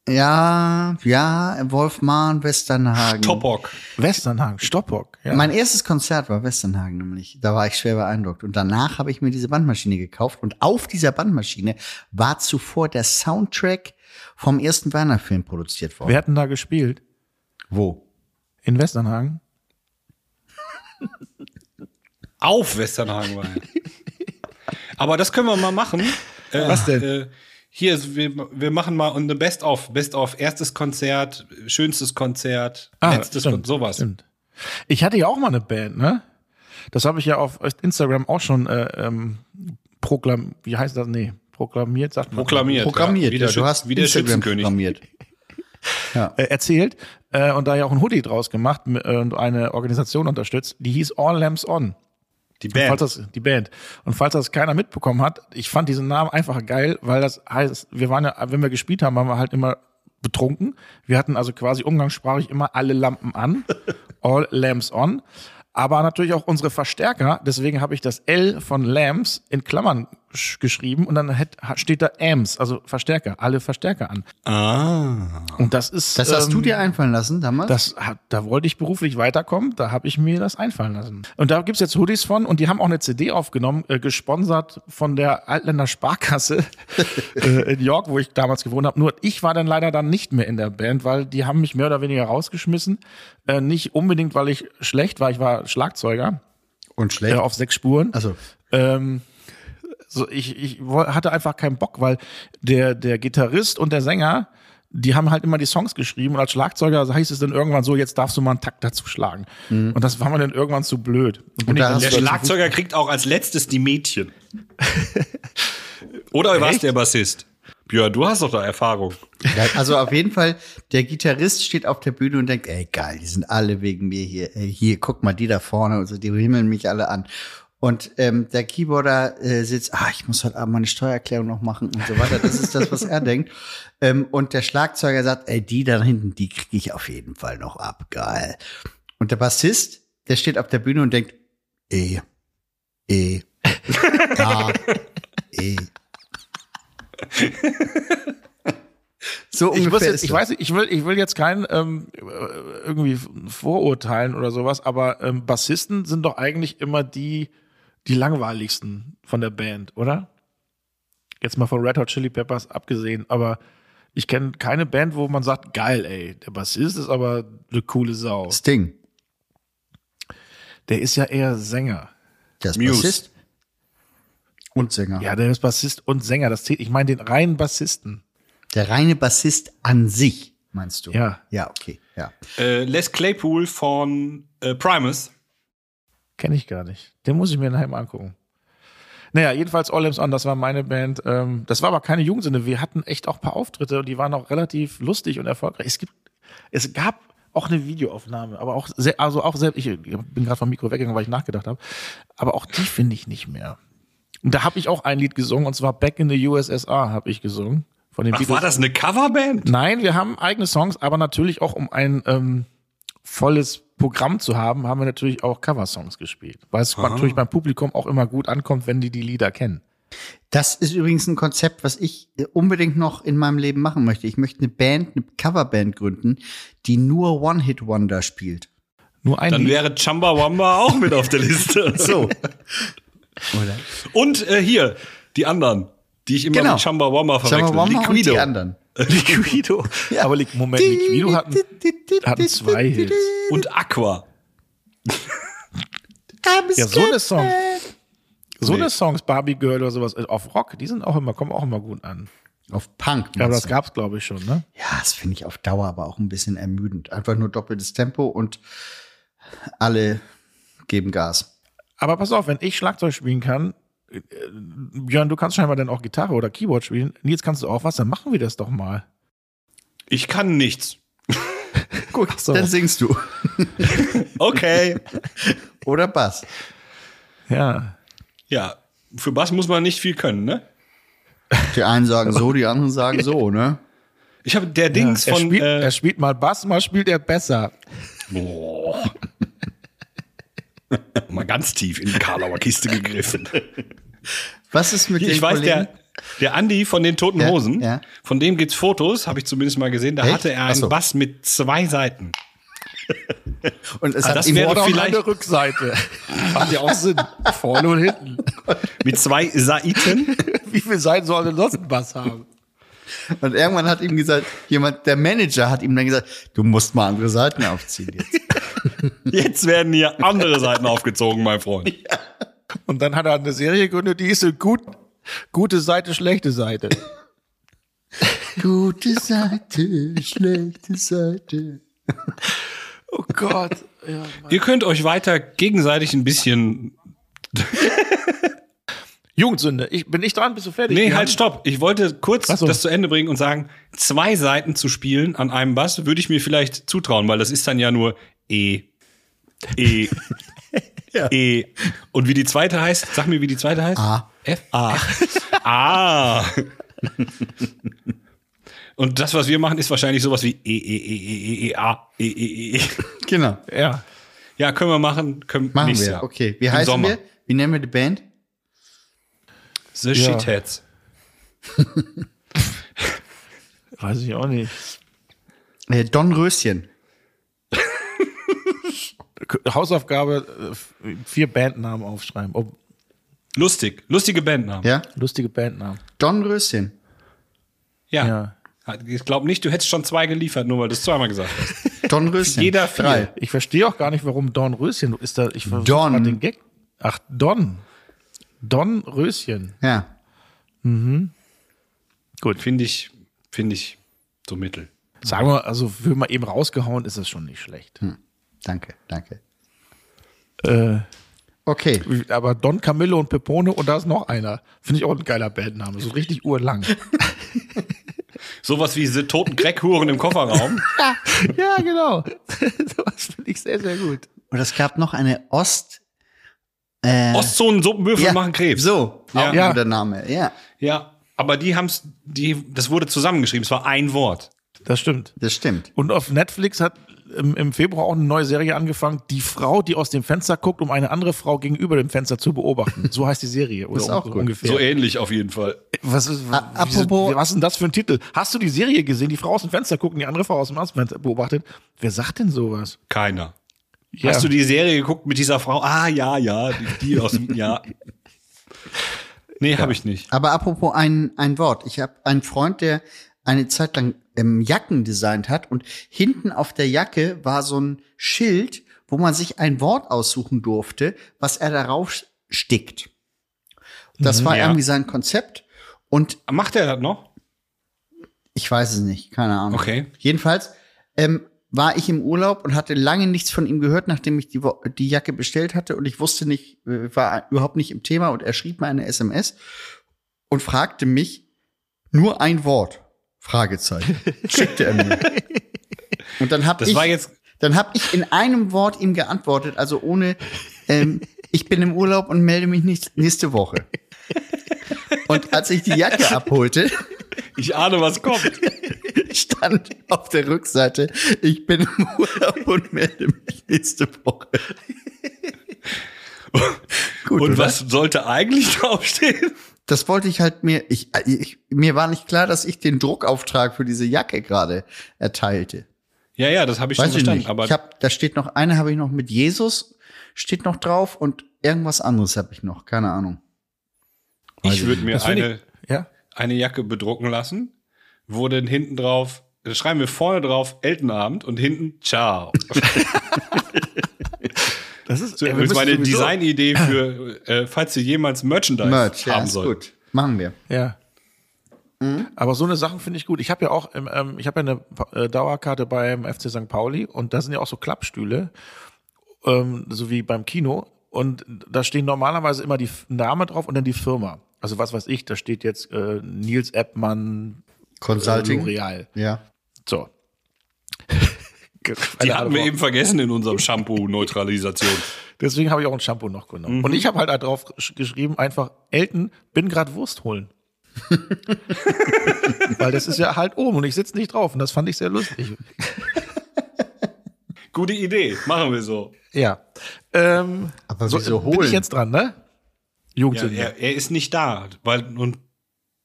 Ja, ja, Wolfmann, Westernhagen. Topok. Westernhagen, Stoppock. Ja. Mein erstes Konzert war Westernhagen nämlich. Da war ich schwer beeindruckt. Und danach habe ich mir diese Bandmaschine gekauft. Und auf dieser Bandmaschine war zuvor der Soundtrack vom ersten Werner-Film produziert worden. Wer hat denn da gespielt? Wo? In Westernhagen? Auf Westernhagen war er. *laughs* Aber das können wir mal machen. *laughs* Äh, Was denn? Äh, hier, ist- wir, wir machen mal eine Best-of. Best-of. Erstes Konzert, schönstes Konzert, letztes stimmt, Konzert, sowas. Stimmt. Ich hatte ja auch mal eine Band, ne? Das habe ich ja auf Instagram auch schon äh, ähm, proklam, wie heißt das? Nee, proklamiert, sagt man. Proklamiert. Programmiert. Ja, wie der, ja, du hast wie der Instagram Schützenkönig. programmiert. äh, erzählt äh, und da ja auch ein Hoodie draus gemacht äh, und eine Organisation unterstützt, die hieß All Lamps On. Die Und Band. Falls das, die Band. Und falls das keiner mitbekommen hat, ich fand diesen Namen einfach geil, weil das heißt, wir waren ja, wenn wir gespielt haben, waren wir halt immer betrunken. Wir hatten also quasi umgangssprachlich immer alle Lampen an, *laughs* all lamps on. Aber natürlich auch unsere Verstärker. Deswegen habe ich das L von Lamps in Klammern geschrieben und dann hat, steht da Amps, also Verstärker, alle Verstärker an. ah. Und das ist. Das hast du ähm, dir einfallen lassen damals? das hat, da wollte ich beruflich weiterkommen, da habe ich mir das einfallen lassen. Und da gibt's jetzt Hoodies von und die haben auch eine CD aufgenommen, äh, gesponsert von der Altländer Sparkasse *laughs* äh, in York, wo ich damals gewohnt habe. Nur ich war dann leider dann nicht mehr in der Band, weil die haben mich mehr oder weniger rausgeschmissen. Äh, nicht unbedingt, weil ich schlecht war, ich war Schlagzeuger Und äh, schlecht. auf sechs Spuren. Also, Ähm, so ich, ich hatte einfach keinen Bock, weil der, der Gitarrist und der Sänger, die haben halt immer die Songs geschrieben und als Schlagzeuger heißt es dann irgendwann so, jetzt darfst du mal einen Takt dazu schlagen. Und das war mir dann irgendwann zu blöd. Und hast Der Schlagzeuger kriegt auch als letztes die Mädchen. *laughs* Oder war es der Bassist? Björn, du hast doch da Erfahrung. Ja, also auf jeden Fall, der Gitarrist steht auf der Bühne und denkt, ey geil, die sind alle wegen mir hier. Ey, hier, guck mal, die da vorne und so, die himmeln mich alle an. Und ähm, der Keyboarder äh, sitzt, ah, ich muss heute Abend meine Steuererklärung noch machen und so weiter. Das ist das, was er *laughs* denkt. Ähm, und der Schlagzeuger sagt, ey, die da hinten, die kriege ich auf jeden Fall noch ab. Geil. Und der Bassist, der steht auf der Bühne und denkt, eh, eh, *laughs* da, eh. So ich, muss jetzt, ich weiß nicht, ich will, ich will jetzt keinen ähm, äh, irgendwie vorurteilen oder sowas, aber ähm, Bassisten sind doch eigentlich immer die, die langweiligsten von der Band, oder? Jetzt mal von Red Hot Chili Peppers abgesehen, aber ich kenne keine Band, wo man sagt, geil, ey, der Bassist ist aber eine coole Sau. Sting. Der ist ja eher Sänger. Der ist Muse. Bassist. Und Sänger. Ja, der ist Bassist und Sänger. Das zählt, ich meine den reinen Bassisten. Der reine Bassist an sich, meinst du? Ja. Ja, okay. Ja. Äh, Les Claypool von äh, Primus. Kenne ich gar nicht. Den muss ich mir nachher mal angucken. Naja, jedenfalls All Limbs On, das war meine Band. Ähm, das war aber keine Jugendsünde. Wir hatten echt auch ein paar Auftritte und die waren auch relativ lustig und erfolgreich. Es gibt, es gab auch eine Videoaufnahme, aber auch sehr, also auch selbst, ich bin gerade vom Mikro weggegangen, weil ich nachgedacht habe, aber auch die finde ich nicht mehr. Und da habe ich auch ein Lied gesungen und zwar Back in the USSR habe ich gesungen. Von den Ach, Beatles. war das eine Coverband? Nein, wir haben eigene Songs, aber natürlich auch um ein ähm, volles Programm zu haben, haben wir natürlich auch Coversongs gespielt. Weil es natürlich beim Publikum auch immer gut ankommt, wenn die die Lieder kennen. Das ist übrigens ein Konzept, was ich äh, unbedingt noch in meinem Leben machen möchte. Ich möchte eine Band, eine Coverband gründen, die nur One-Hit-Wonder spielt. Nur ein Dann Lied. wäre Chumbawamba auch mit auf der Liste. *laughs* So. Oder? Und äh, hier, die anderen, die ich immer Genau. mit Chumbawamba verwechsel. mal und Liquido. die anderen. *laughs* Liquido. Ja. Aber Moment, Liquido hatten, hatten zwei Hits. Und Aqua. Ja, so eine Song. So eine Songs, Barbie Girl oder sowas, äh, auf Rock, die sind auch immer, kommen auch immer gut an. Auf Punk. Ja, aber das gab's, glaube ich, schon, ne? Ja, das finde ich auf Dauer aber auch ein bisschen ermüdend. Einfach nur doppeltes Tempo und alle geben Gas. Aber pass auf, wenn ich Schlagzeug spielen kann, Björn, du kannst scheinbar dann auch Gitarre oder Keyboard spielen. Nils, kannst du auch was? Dann machen wir das doch mal. Ich kann nichts. *laughs* Gut, so. Dann singst du. *laughs* Okay. *laughs* Oder Bass. Ja. ja, für Bass muss man nicht viel können, ne? Die einen sagen so, die anderen sagen so, ne? Ich habe der Dings er, von spielt, äh, er spielt mal Bass, mal spielt er besser. Boah. *laughs* mal ganz tief in die Karlauer Kiste gegriffen. Was ist mit Ich den weiß, Kollegen? der, der Andi von den Toten Ja, Hosen, ja. von dem gibt's Fotos, habe ich zumindest mal gesehen. Da Echt? hatte er einen so. Bass mit zwei Seiten. Und es Ah, hat das ihm wäre vielleicht- der Rückseite. *laughs* Hat ja auch Sinn. Vorne und hinten. Mit zwei Saiten. *laughs* Wie viele Seiten soll denn sonst ein Bass haben? Und irgendwann hat ihm gesagt, jemand, der Manager hat ihm dann gesagt, du musst mal andere Seiten aufziehen jetzt. Jetzt werden hier andere Seiten aufgezogen, mein Freund. *laughs* Und dann hat er eine Serie gegründet, die ist so gut, gute Seite, schlechte Seite. *laughs* Gute Seite, schlechte Seite. Oh Gott. Ja, Ihr könnt euch weiter gegenseitig ein bisschen. *laughs* Jugendsünde. Ich, bin ich dran? Bist du fertig? Nee, Ja. halt, stopp. Ich wollte kurz so. das zu Ende bringen und sagen, zwei Seiten zu spielen an einem Bass würde ich mir vielleicht zutrauen, weil das ist dann ja nur E, E, *laughs* E. Und wie die zweite heißt, sag mir, wie die zweite heißt. A. F. A. *laughs* A. Und das, was wir machen, ist wahrscheinlich sowas wie E, E, E, E, E, E, A, E, E, E. Genau. Ja. Ja, können wir machen. Können Machen wir. Jahr. Okay. Wie Im heißen Sommer. wir? Wie nennen wir die Band? The Ja. Shitheads. *laughs* Weiß ich auch nicht. Äh, Don Röschen. Hausaufgabe, äh, vier Bandnamen aufschreiben. Oh, Lustig. Lustige Bandnamen. Ja? lustige Bandnamen. Don Röschen. Ja. Ja. Ich glaube nicht, du hättest schon zwei geliefert, nur weil du es zweimal gesagt hast. *laughs* Don Röschen. Jeder vier. Drei. Ich verstehe auch gar nicht, warum Don Röschen ist da. Ich Don. den Gag. Ach, Don. Don Röschen. Ja. Gut. Finde ich, finde ich So mittel. Sagen wir, also für mal eben rausgehauen ist es schon nicht schlecht. Danke, danke. Äh, Okay. aber Don Camillo und Pepone und da ist noch einer. Finde ich auch ein geiler Bandname. So richtig urlang. *laughs* Sowas wie diese toten Crackhuren im Kofferraum. *laughs* ja, genau. *laughs* das finde ich sehr, sehr gut. Und es gab noch eine Ost. Äh, Ostzonen-Suppenwürfel ja, machen Krebs. So, Ja. auch Ja. ein guter Name. Ja, Ja, aber die haben's, die, das wurde zusammengeschrieben. Es war ein Wort. Das stimmt. das stimmt. Und auf Netflix hat im, im Februar auch eine neue Serie angefangen. Die Frau, die aus dem Fenster guckt, um eine andere Frau gegenüber dem Fenster zu beobachten. So heißt die Serie. Oder ist auch so gut. ungefähr. So ähnlich auf jeden Fall. Was ist, apropos- was ist denn das für ein Titel? Hast du die Serie gesehen? Die Frau aus dem Fenster guckt und die andere Frau aus dem Fenster beobachtet. Wer sagt denn sowas? Keiner. Ja. Hast du die Serie geguckt mit dieser Frau? Ah, ja, ja, die, die aus dem, ja. Nee, habe ich nicht. Aber apropos ein, ein Wort. Ich habe einen Freund, der eine Zeit lang ähm, Jacken designt hat und hinten auf der Jacke war so ein Schild, wo man sich ein Wort aussuchen durfte, was er darauf stickt. Das war ja. irgendwie sein Konzept und Macht er das noch? ich weiß es nicht, keine Ahnung. Okay. Jedenfalls ähm, war ich im Urlaub und hatte lange nichts von ihm gehört, nachdem ich die, die Jacke bestellt hatte und ich wusste nicht, äh, war überhaupt nicht im Thema und er schrieb mir eine SMS und fragte mich nur ein Wort. Fragezeichen. Schickte er mir. Und dann habe ich, dann habe ich in einem Wort ihm geantwortet, also ohne, ähm, ich bin im Urlaub und melde mich nicht nächste Woche. Und als ich die Jacke abholte, ich ahne, was kommt. *laughs* stand auf der Rückseite, ich bin im Urlaub und melde mich nächste Woche. *laughs* Gut, Und oder? was sollte eigentlich draufstehen? Das wollte ich halt mir, ich, ich, mir war nicht klar, dass ich den Druckauftrag für diese Jacke gerade erteilte. Ja, ja, das habe ich schon Weiß ich verstanden. nicht. Aber ich hab, da steht noch eine, habe ich noch mit Jesus, steht noch drauf und irgendwas anderes habe ich noch, keine Ahnung. ich würde mir eine, Ja? eine Jacke bedrucken lassen, wo dann hinten drauf, da schreiben wir vorne drauf Eltenabend und hinten Ciao. *laughs* *laughs* Das ist So, ja, wir übrigens müssen meine Design-Idee für, äh, falls ihr jemals Merchandise Merch, ja, haben ist sollt. gut. Machen wir. Ja. Aber so eine Sachen finde ich gut. Ich habe ja auch, ähm, ähm, ich habe ja eine äh, Dauerkarte beim FC St. Pauli und da sind ja auch so Klappstühle, ähm, so wie beim Kino. Und da stehen normalerweise immer die Name drauf und dann die Firma. Also was weiß ich, da steht jetzt äh, Nils Eppmann Consulting. Äh, L'Oreal. Ja. So. Die hatten wir eben vergessen in unserem Shampoo-Neutralisation. *laughs* Deswegen habe ich auch ein Shampoo noch genommen. Und ich habe halt da drauf gesch- geschrieben, einfach, Elton, bin grad Wurst holen. *laughs* Weil das ist ja halt oben und ich sitze nicht drauf und das fand ich sehr lustig. *laughs* Gute Idee, machen wir so. Ja. Ähm, Aber so, wieso Bin ich holen? jetzt dran, ne? Ja, Jugendsünde. Ja, er, er ist nicht da, weil und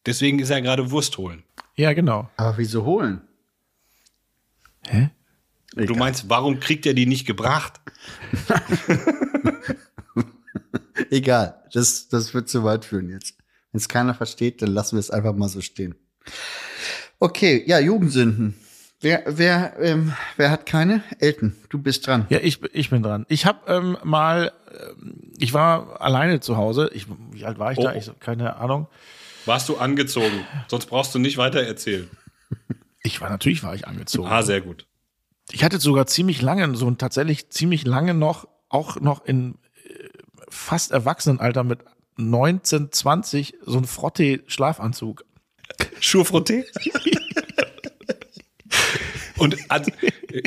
deswegen ist er gerade Wurst holen. genau. Aber wieso holen? Hä? Du meinst, warum kriegt er die nicht gebracht? *laughs* Egal, das, das wird zu weit führen jetzt. Wenn es keiner versteht, dann lassen wir es einfach mal so stehen. Okay, ja, Jugendsünden. Wer, wer, ähm, wer hat keine? Elton, du bist dran. Ja, ich, ich bin dran. Ich habe ähm, mal, ähm, ich war alleine zu Hause. Ich, wie alt war ich da? Oh. Ich, keine Ahnung. Warst du angezogen? Sonst brauchst du nicht weiter erzählen. Ich war natürlich war ich angezogen. Ah, sehr gut. Ich hatte sogar ziemlich lange, so ein tatsächlich ziemlich lange noch, auch noch in äh, fast Erwachsenenalter mit 19, 20, so ein Frottee-Schlafanzug. Schurfrottee? Und also,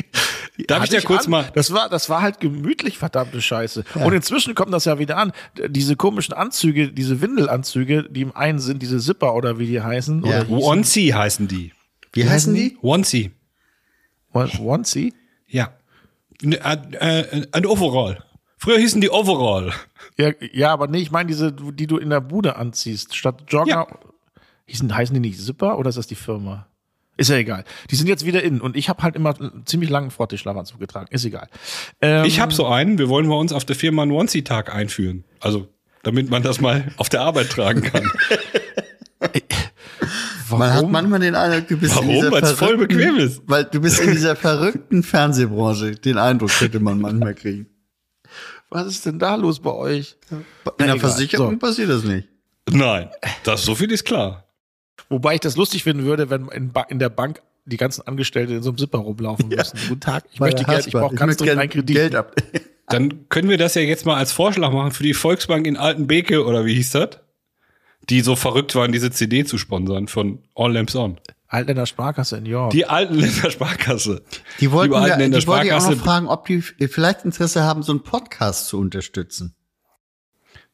*laughs* darf ich da kurz an. mal. Das war, das war halt gemütlich, verdammte Scheiße. Und inzwischen kommt das ja wieder an. Diese komischen Anzüge, diese Windelanzüge, die im einen sind, diese Zipper oder wie die heißen. Ja. Onesie heißen die. Wie heißen die? Onesie. One- Onesie? Ja. Ne, Äh, äh, ein Overall. Früher hießen die Overall. Ja, ja, aber nee, ich meine diese, die du in der Bude anziehst. Statt Jogger. Ja. Hießen, heißen die nicht Zipper oder ist das die Firma? Ist ja egal. Die sind jetzt wieder in und ich habe halt immer einen ziemlich langen Frottee-Schlafanzug getragen. Ist egal. Ähm, Ich habe so einen, wir wollen bei uns auf der Firma einen Onesie-Tag einführen. Also, damit man das mal auf der Arbeit tragen kann. *laughs* Man hat warum? manchmal den Eindruck, du bist Warum? in dieser Weil's voll verrückten- bequem ist. Weil du bist in dieser *laughs* verrückten Fernsehbranche. Den Eindruck könnte man manchmal *laughs* kriegen. Was ist denn da los bei euch? In Na, der egal. Versicherung So. passiert das nicht. Nein, das so viel ist klar. Wobei ich das lustig finden würde, wenn in, ba in der Bank die ganzen Angestellten in so einem Zipper rumlaufen müssen. Guten Tag, ich Meine möchte Geld, ich brauche ganz dringend einen Kredit. Geld ab. Dann können wir das ja jetzt mal als Vorschlag machen für die Volksbank in Altenbeke oder wie hieß das? Die so verrückt waren, diese CD zu sponsern von All Lamps On. Altländer Sparkasse in York. Die Altenländer Sparkasse. Die wollten, Liebe ja, Altenländer die wollte ich auch noch Sparkasse. fragen, ob die vielleicht Interesse haben, so einen Podcast zu unterstützen.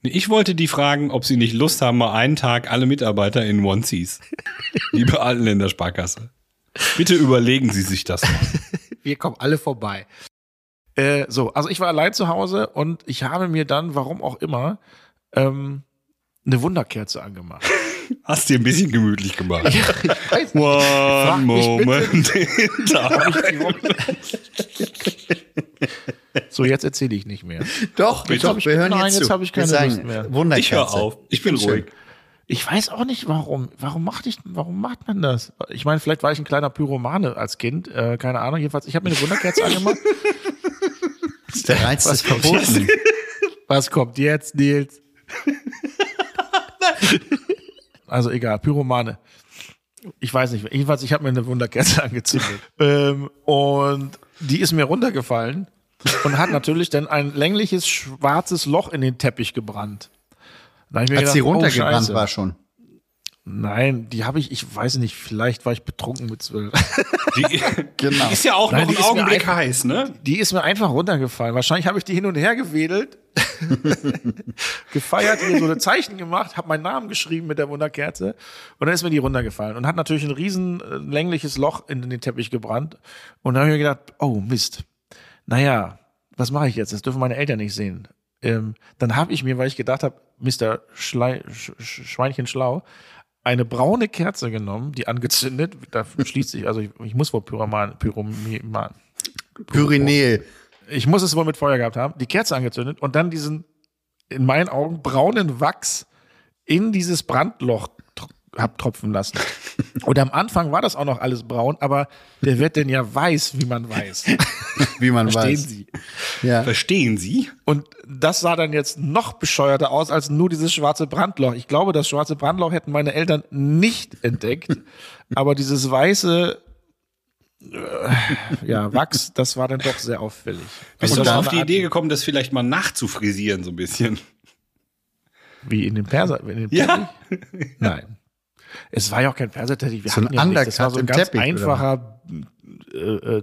Ich wollte die fragen, ob sie nicht Lust haben, mal einen Tag alle Mitarbeiter in Onesies. *laughs* Liebe Altenländer Sparkasse. Bitte überlegen Sie sich das mal. *laughs* wir kommen alle vorbei. Äh, so, also ich war allein zu Hause und ich habe mir dann, warum auch immer, ähm, eine Wunderkerze angemacht. *laughs* Hast dir ein bisschen gemütlich gemacht. ich weiß nicht. One moment in time. So, jetzt erzähle ich nicht mehr. Doch, Jetzt doch, hab ich- wir hören nein, jetzt jetzt zu. hab ich keine sagen, Lust mehr. Wunderkerze. Ich höre auf. Ich bin ruhig. Ich weiß auch nicht, warum. Warum macht ich, warum macht man das? Ich meine, vielleicht war ich ein kleiner Pyromane als Kind, äh, keine Ahnung. Jedenfalls, ich habe mir eine Wunderkerze angemacht. Das ist der Reiz des Verbotenen. Was kommt jetzt, Nils? *laughs* also egal, Pyromane. Ich weiß nicht. Jedenfalls, ich habe mir eine Wunderkerze *laughs* angezündet. ähm, und die ist mir runtergefallen und hat natürlich dann ein längliches schwarzes Loch in den Teppich gebrannt. Da Als sie gedacht, oh, runtergebrannt Scheiße. war schon. Nein, die habe ich, ich weiß nicht, vielleicht war ich betrunken mit zwölf. *laughs* Die, *laughs* Genau. die ist ja auch Nein, noch ein mir Augenblick einfach- heiß, ne? Die ist mir einfach runtergefallen. Wahrscheinlich habe ich die hin und her gewedelt, *laughs* gefeiert, mir so eine Zeichen gemacht, habe meinen Namen geschrieben mit der Wunderkerze und dann ist mir die runtergefallen und hat natürlich ein riesen äh, längliches Loch in den Teppich gebrannt. Und dann habe ich mir gedacht, oh Mist, naja, was mache ich jetzt? Das dürfen meine Eltern nicht sehen. Ähm, dann habe ich mir, weil ich gedacht habe, Mr. Schlei Sch Sch Schweinchen schlau, eine braune Kerze genommen, die angezündet, da schließt sich, also ich, ich muss wohl Pyroman, Pyroman, Pyrenäel. ich muss es wohl mit Feuer gehabt haben, die Kerze angezündet und dann diesen, in meinen Augen, braunen Wachs in dieses Brandloch hab tropfen lassen. Und am Anfang war das auch noch alles braun, aber der wird denn ja weiß, wie man weiß. *laughs* Wie man Verstehen weiß. Sie? Ja. Verstehen Sie? Und das sah dann jetzt noch bescheuerter aus als nur dieses schwarze Brandloch. Ich glaube, das schwarze Brandloch hätten meine Eltern nicht entdeckt, *laughs* aber dieses weiße äh, ja, Wachs, das war dann doch sehr auffällig. Bist Also du war auf die Art- Idee gekommen, das vielleicht mal nachzufrisieren, so ein bisschen? Wie in dem Perser, in dem Ja. Nein. Es war ja auch kein Perserteppich. Wir So ein hatten ja nichts. Das war so ein Undercut ganz Teppich, einfacher, äh, äh,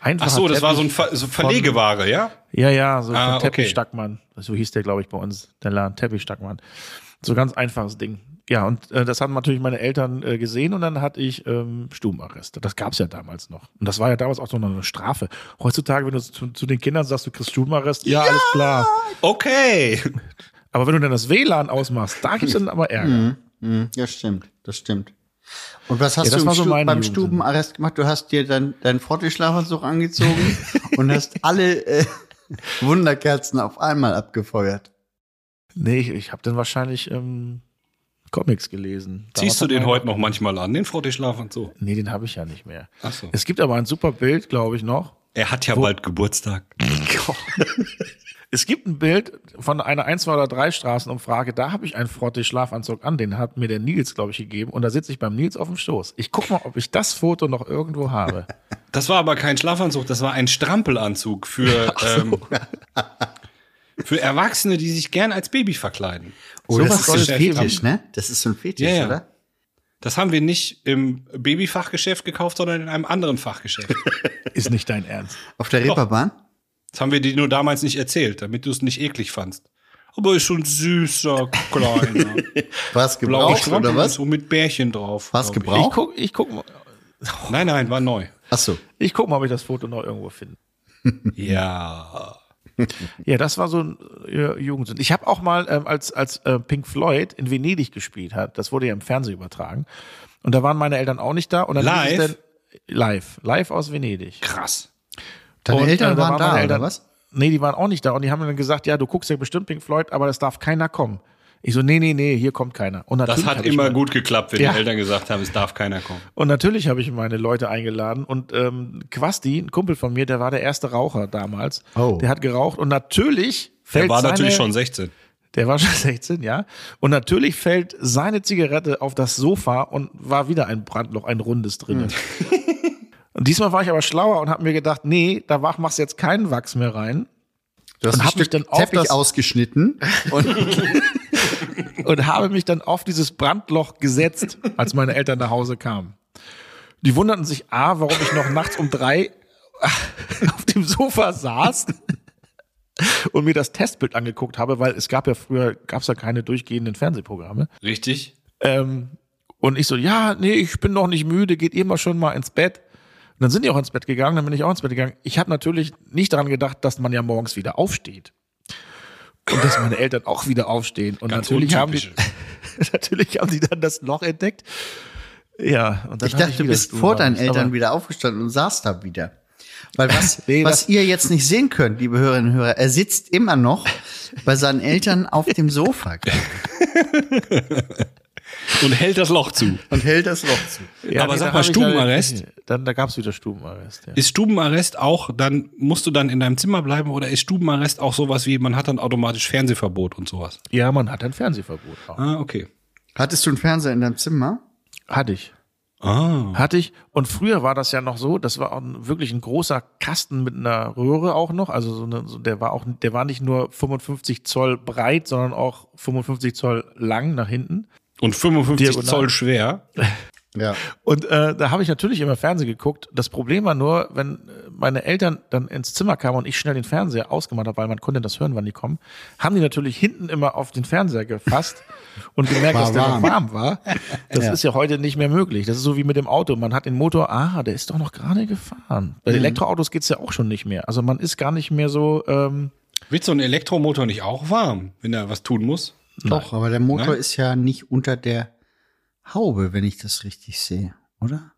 einfacher Ach so, das war so ein Ver so Verlegeware, ja? Ja, ja, so Ah, von okay. Teppich Stackmann. So hieß der, glaube ich, bei uns, der Laden Teppich Stackmann. So ganz einfaches Ding. Ja, und äh, das haben natürlich meine Eltern äh, gesehen und dann hatte ich ähm, Stubenarrest. Das gab's ja damals noch. Und das war ja damals auch so eine Strafe. Heutzutage, wenn du zu, zu den Kindern sagst, du kriegst Stubenarrest, ja, alles klar. Okay. Aber wenn du dann das WLAN ausmachst, da gibt's dann aber Ärger. Mhm, Ja, stimmt. Das stimmt. Und was hast Ja, du so Stu beim. Stubenarrest gemacht? Du hast dir dein, deinen Fortischlafanzug angezogen *laughs* und hast alle äh, Wunderkerzen auf einmal abgefeuert. Nee, ich, ich habe dann wahrscheinlich ähm, Comics gelesen. Damals Ziehst du den heute noch manchmal an, den so? Nee, den habe ich ja nicht mehr. Ach so. Es gibt aber ein super Bild, glaube ich, noch. Er hat ja bald Geburtstag. *laughs* *laughs* Es gibt ein Bild von einer 1, 2 oder 3 Straßenumfrage, da habe ich einen Frottee-Schlafanzug an, den hat mir der Nils, glaube ich, gegeben. Und da sitze ich beim Nils auf dem Stoß. Ich guck mal, ob ich das Foto noch irgendwo habe. *laughs* Das war aber kein Schlafanzug, das war ein Strampelanzug für, *laughs* ähm, für Erwachsene, die sich gern als Baby verkleiden. Oh, Sowas das ist so ein Fetisch, ne? Das ist so ein Fetisch, ja. oder? Das haben wir nicht im Babyfachgeschäft gekauft, sondern in einem anderen Fachgeschäft. *laughs* Ist nicht dein Ernst. Auf der Reeperbahn? Das haben wir dir nur damals nicht erzählt, damit du es nicht eklig fandst. Aber ist schon süßer, kleiner, *laughs* blauer gebraucht oder was? so mit Bärchen drauf. War's glaub ich. Ich gebraucht? guck, ich guck, mal- *laughs* Nein, nein, war neu. Ach so. ich guck mal, ob ich das Foto noch irgendwo finde. *laughs* Ja. Ja, das war so ein äh, Jugendsinn. Ich habe auch mal, ähm, als, als äh, Pink Floyd in Venedig gespielt hat, das wurde ja im Fernsehen übertragen. Und da waren meine Eltern auch nicht da. Und dann Live? Es dann, live. Live aus Venedig. Krass. Deine Und, Eltern äh, da waren waren da, meine Eltern- oder was? Nee, die waren auch nicht da. Und die haben dann gesagt, ja, du guckst ja bestimmt Pink Floyd, aber das darf keiner kommen. Ich so, nee, nee, nee, hier kommt keiner. Und Das natürlich hat hab ich immer mein- gut geklappt, wenn Ja. die Eltern gesagt haben, es darf keiner kommen. Und natürlich habe ich meine Leute eingeladen. Und ähm, Quasti, ein Kumpel von mir, der war der erste Raucher damals. Oh. Der hat geraucht. Und natürlich Der fällt war seine, natürlich schon 16. Der war schon *laughs* 16, ja. Und natürlich fällt seine Zigarette auf das Sofa und war wieder ein Brandloch, ein rundes drin. Und diesmal war ich aber schlauer und habe mir gedacht, nee, da mach- machst du jetzt keinen Wachs mehr rein. Du hast Und ein hab mich Stück dann auf Teppich das- ausgeschnitten und *laughs* und habe mich dann auf dieses Brandloch gesetzt, als meine Eltern nach Hause kamen. Die wunderten sich A, warum ich noch nachts um drei *laughs* auf dem Sofa saß und mir das Testbild angeguckt habe, weil es gab ja früher, gab es ja keine durchgehenden Fernsehprogramme. Richtig? Ähm, und ich so, ja, nee, ich bin noch nicht müde, geht mal schon mal ins Bett. Und dann sind die auch ins Bett gegangen, dann bin ich auch ins Bett gegangen. Ich habe natürlich nicht daran gedacht, dass man ja morgens wieder aufsteht. Und dass meine Eltern auch wieder aufstehen. Und Ganz natürlich haben, die, *laughs* natürlich haben die dann das Loch entdeckt. Ja, und dann ich dachte, du wieder bist vor deinen. Eltern Aber wieder aufgestanden und saß da wieder. Weil was, *laughs* Nee, was ihr jetzt nicht sehen könnt, liebe Hörerinnen und Hörer, er sitzt immer noch bei seinen Eltern auf dem Sofa *laughs* Und hält das Loch zu. und hält das Loch zu. Ja, Aber nee, sag mal, ich Stubenarrest? halt- Dann, da gab's wieder Stubenarrest. Ja. Ist Stubenarrest auch, dann musst du dann in deinem Zimmer bleiben oder ist Stubenarrest auch sowas wie, man hat dann automatisch Fernsehverbot und sowas? ja, man hat ein Fernsehverbot. Auch. Ah, okay. Hattest du einen Fernseher in deinem Zimmer? Hatte ich. Ah. Hatte ich. Und früher war das ja noch so, das war auch ein, wirklich ein großer Kasten mit einer Röhre auch noch. Also so eine, so, der war auch, der war nicht nur 55 Zoll breit, sondern auch 55 Zoll lang nach hinten. Und 55 Diagonal. Zoll schwer. *laughs* Ja. Und äh, da habe ich natürlich immer Fernsehen geguckt. Das Problem war nur, wenn äh, meine Eltern dann ins Zimmer kamen und ich schnell den Fernseher ausgemacht habe, weil man konnte das hören, wann die kommen, haben die natürlich hinten immer auf den Fernseher gefasst *laughs* und gemerkt, War dass der warm. noch warm war. Das Ja. ist ja heute nicht mehr möglich. Das ist so wie mit dem Auto. Man hat den Motor, ah, der ist doch noch gerade gefahren. Bei Mhm. Elektroautos geht's ja auch schon nicht mehr. Also man ist gar nicht mehr so, ähm, Wird so ein Elektromotor nicht auch warm, wenn er was tun muss? Doch, aber der Motor Nein? ist ja nicht unter der Haube, wenn ich das richtig sehe, oder?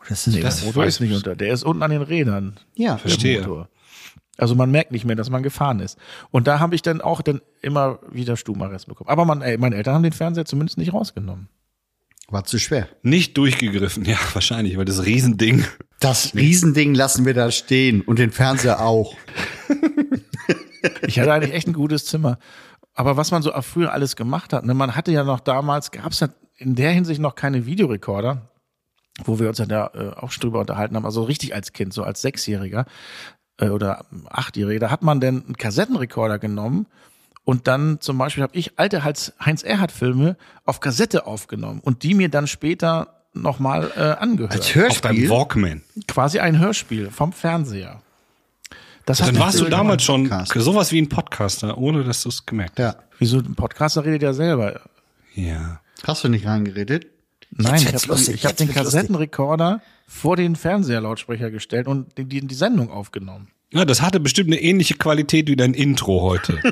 Oder ist das, nee, das der Motor ist nicht ich. unter. Der ist unten an den Rädern. ja, Verstehe. Motor. Also man merkt nicht mehr, dass man gefahren ist. Und da habe ich dann auch dann immer wieder Stubenarrest bekommen. Aber man, ey, meine Eltern haben den Fernseher zumindest nicht rausgenommen. war zu schwer. Nicht durchgegriffen, ja, wahrscheinlich, weil das Riesending. Das Riesending lassen wir da stehen und den Fernseher auch. *laughs* Ich hatte eigentlich echt ein gutes Zimmer. Aber was man so früher alles gemacht hat, ne, man hatte ja noch damals, gab es ja in der Hinsicht noch keine Videorekorder, wo wir uns ja da äh, auch schon drüber unterhalten haben, also richtig als Kind, so als Sechsjähriger äh, oder Achtjähriger, da hat man dann einen Kassettenrekorder genommen und dann zum Beispiel habe ich alte Heinz-Erhardt-Filme auf Kassette aufgenommen und die mir dann später nochmal äh, angehört. Als Auf deinem Hörspiel. Walkman. Quasi ein Hörspiel vom Fernseher. Das hat Dann warst du damals schon sowas wie ein Podcaster, ohne dass du es gemerkt hast. Ja. Wieso, ein Podcaster redet ja selber. Ja. Hast du nicht reingeredet? Nein, ich wird's habe ich hab jetzt den. Kassettenrekorder vor den Fernseherlautsprecher gestellt und die, die, die Sendung aufgenommen. Ja, das hatte bestimmt eine ähnliche Qualität wie dein Intro heute. *laughs*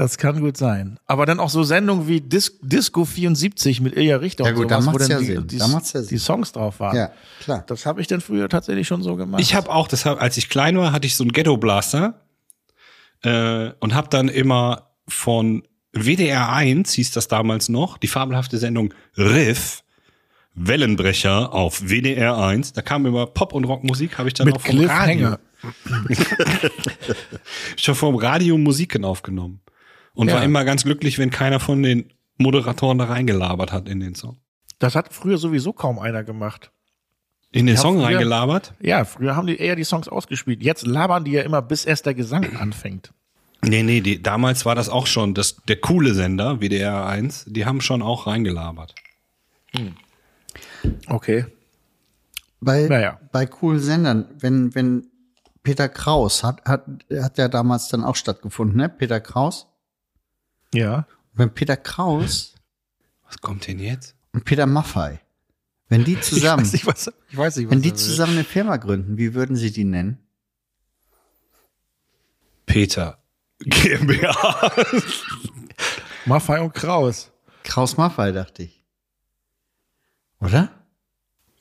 Das kann gut sein. Aber dann auch so Sendungen wie Dis Disco 74 mit Ilja Richter Ja und gut, da sowas, wo macht's dann ja die, Sinn. die, Da ja Sinn. die Songs drauf waren. Ja, klar. Das habe ich dann früher tatsächlich schon so gemacht. Ich habe auch, das hab, als ich klein war, hatte ich so einen Ghetto Blaster äh, und habe dann immer von WDR 1 hieß das damals noch, die fabelhafte Sendung Riff Wellenbrecher auf WDR 1. Da kam immer Pop und Rockmusik, habe ich dann mit auch vom Radio, *laughs* schon vom Radio Musiken aufgenommen und Ja. war immer ganz glücklich, wenn keiner von den Moderatoren da reingelabert hat in den Song. Das hat früher sowieso kaum einer gemacht. In den Song früher- reingelabert? Ja, früher haben die eher die Songs ausgespielt. Jetzt labern die ja immer, bis erst der Gesang anfängt. Nee, nee, die, damals war das auch schon das, der coole Sender, WDR 1, die haben schon auch reingelabert. Okay. Bei, Naja. bei coolen Sendern, wenn, wenn Peter Kraus hat, hat, hat ja damals dann auch stattgefunden, ne? Peter Kraus. Ja. Wenn Peter Kraus Was kommt denn jetzt? und Peter Maffei, wenn die zusammen, *laughs* Ich weiß nicht, was, ich weiß nicht, was wenn die er will. zusammen eine Firma gründen, wie würden sie die nennen? Peter GmbH. *laughs* Maffei und Kraus. Kraus Maffei, dachte ich. Oder?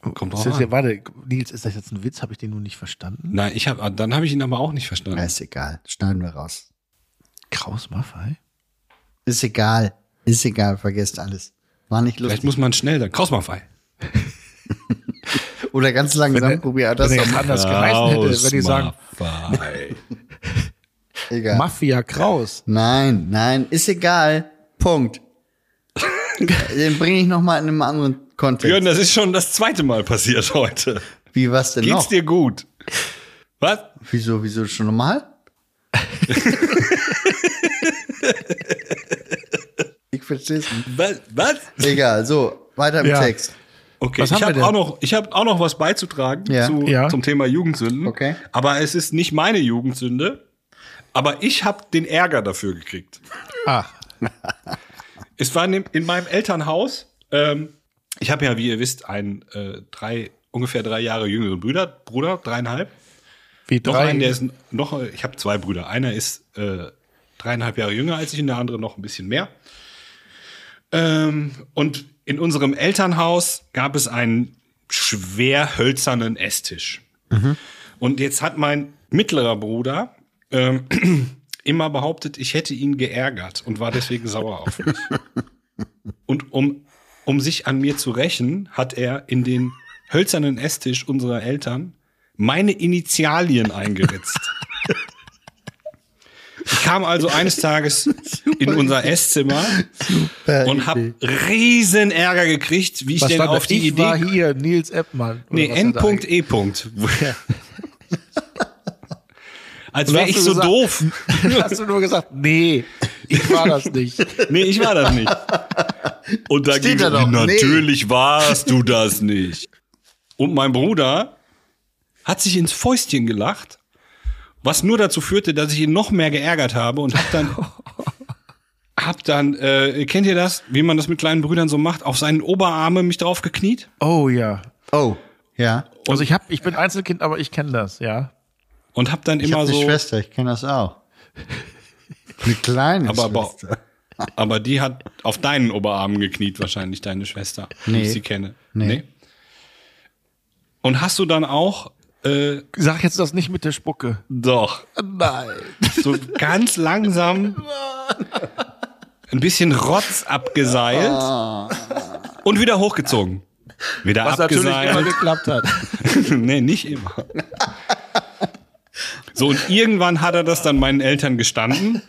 Kommt Ist drauf das an. ja, warte, Nils, ist das jetzt ein Witz? Habe ich den nur nicht verstanden? Nein, ich hab, dann habe ich ihn aber auch nicht Ja, verstanden. ist egal. Schneiden wir raus. Kraus Maffei? Ist egal. Ist egal. Vergesst alles. War nicht Vielleicht lustig. muss man schnell sagen. Krausmaffei. *laughs* Oder ganz langsam Wenn probiert das wenn er anders geheißen hätte, wenn die sagen. *laughs* Egal. Mafia Kraus. Nein, nein, ist egal. Punkt. *laughs* Den bringe ich noch mal in einem anderen Kontext. Björn, das ist schon das zweite Mal passiert heute. Wie was denn Geht's noch? dir gut? Was? Wieso, wieso schon normal? Ich versteh's nicht. Was? was? Egal, so, weiter im Ja. Text. Okay, Was ich habe auch noch, ich habe auch noch was beizutragen Ja. Zu, Ja. zum Thema Jugendsünden. Okay. Aber es ist nicht meine Jugendsünde. Aber ich habe den Ärger dafür gekriegt. Ah, *laughs* Es war in, dem, in meinem Elternhaus. Ähm, ich habe ja, wie ihr wisst, einen äh, drei, ungefähr drei Jahre jüngeren Bruder, Bruder, dreieinhalb. wie Noch drei. einen, der ist noch, ich habe zwei Brüder. Einer ist äh, dreieinhalb Jahre jünger als ich und der andere noch ein bisschen mehr. Ähm, und in unserem Elternhaus gab es einen schwer hölzernen Esstisch. Und jetzt hat mein mittlerer Bruder ähm, *clears throat* immer behauptet, ich hätte ihn geärgert und war deswegen sauer auf mich. *laughs* Und um, um sich an mir zu rächen, hat er in den hölzernen Esstisch unserer Eltern meine Initialien eingeritzt. Ich kam also eines Tages *laughs* in unser Esszimmer und habe riesen Ärger gekriegt, wie ich Was denn auf die ich Idee war hier, Nils Eppmann. Nee, was hat er N. E. Punkt. *laughs* Als wäre ich so gesagt- doof. *laughs* Hast du nur gesagt, nee, ich war das nicht. Nee, ich war das nicht. Und da ging da doch, nee. natürlich warst du das nicht. Und mein Bruder hat sich ins Fäustchen gelacht, was nur dazu führte, dass ich ihn noch mehr geärgert habe und hab dann *laughs* hab dann äh, kennt ihr das, wie man das mit kleinen Brüdern so macht, auf seinen Oberarme mich drauf gekniet Oh ja. Oh, ja. Also ich hab, ich bin Einzelkind, aber ich kenne das, ja. und hab dann Ich immer habe eine so Schwester, ich kenne das auch. *laughs* Eine kleine Aber- aber- Schwester. Aber die hat auf deinen Oberarm gekniet, wahrscheinlich deine Schwester, wie Nee. ich sie kenne. Nee. Und hast du dann auch, äh, Sag jetzt das nicht mit der Spucke. doch, Nein. *laughs* so ganz langsam ein bisschen Rotz abgeseilt und wieder hochgezogen. Wieder Was natürlich immer abgeseilt. geklappt hat. *laughs* nee, nicht immer. So, und irgendwann hat er das dann meinen Eltern gestanden.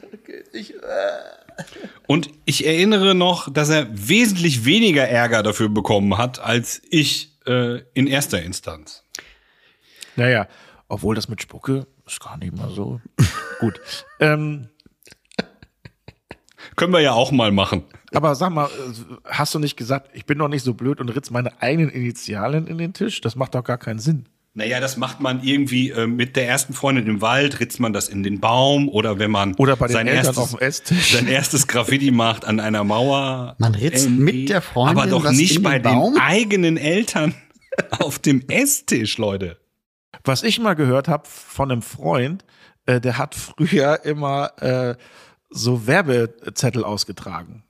Und ich erinnere noch, dass er wesentlich weniger Ärger dafür bekommen hat, als ich äh, in erster Instanz. Naja, obwohl das mit Spucke ist gar nicht mal so *laughs* gut. Ähm, Können wir ja auch mal machen. aber sag mal, äh, hast du nicht gesagt, ich bin doch nicht so blöd und ritz meine eigenen Initialen in den Tisch? Das macht doch gar keinen Sinn. Naja, das macht man irgendwie äh, mit der ersten Freundin im Wald, ritzt man das in den Baum oder wenn man Oder bei den sein, Eltern erstes, auf dem Esstisch. sein erstes Graffiti macht an einer Mauer. Man ritzt Irgendwie. mit der Freundin Aber doch nicht in bei den Baum? den eigenen Eltern *laughs* auf dem Esstisch, Leute. Was ich mal gehört habe von einem Freund, äh, der hat früher immer äh, so Werbezettel ausgetragen.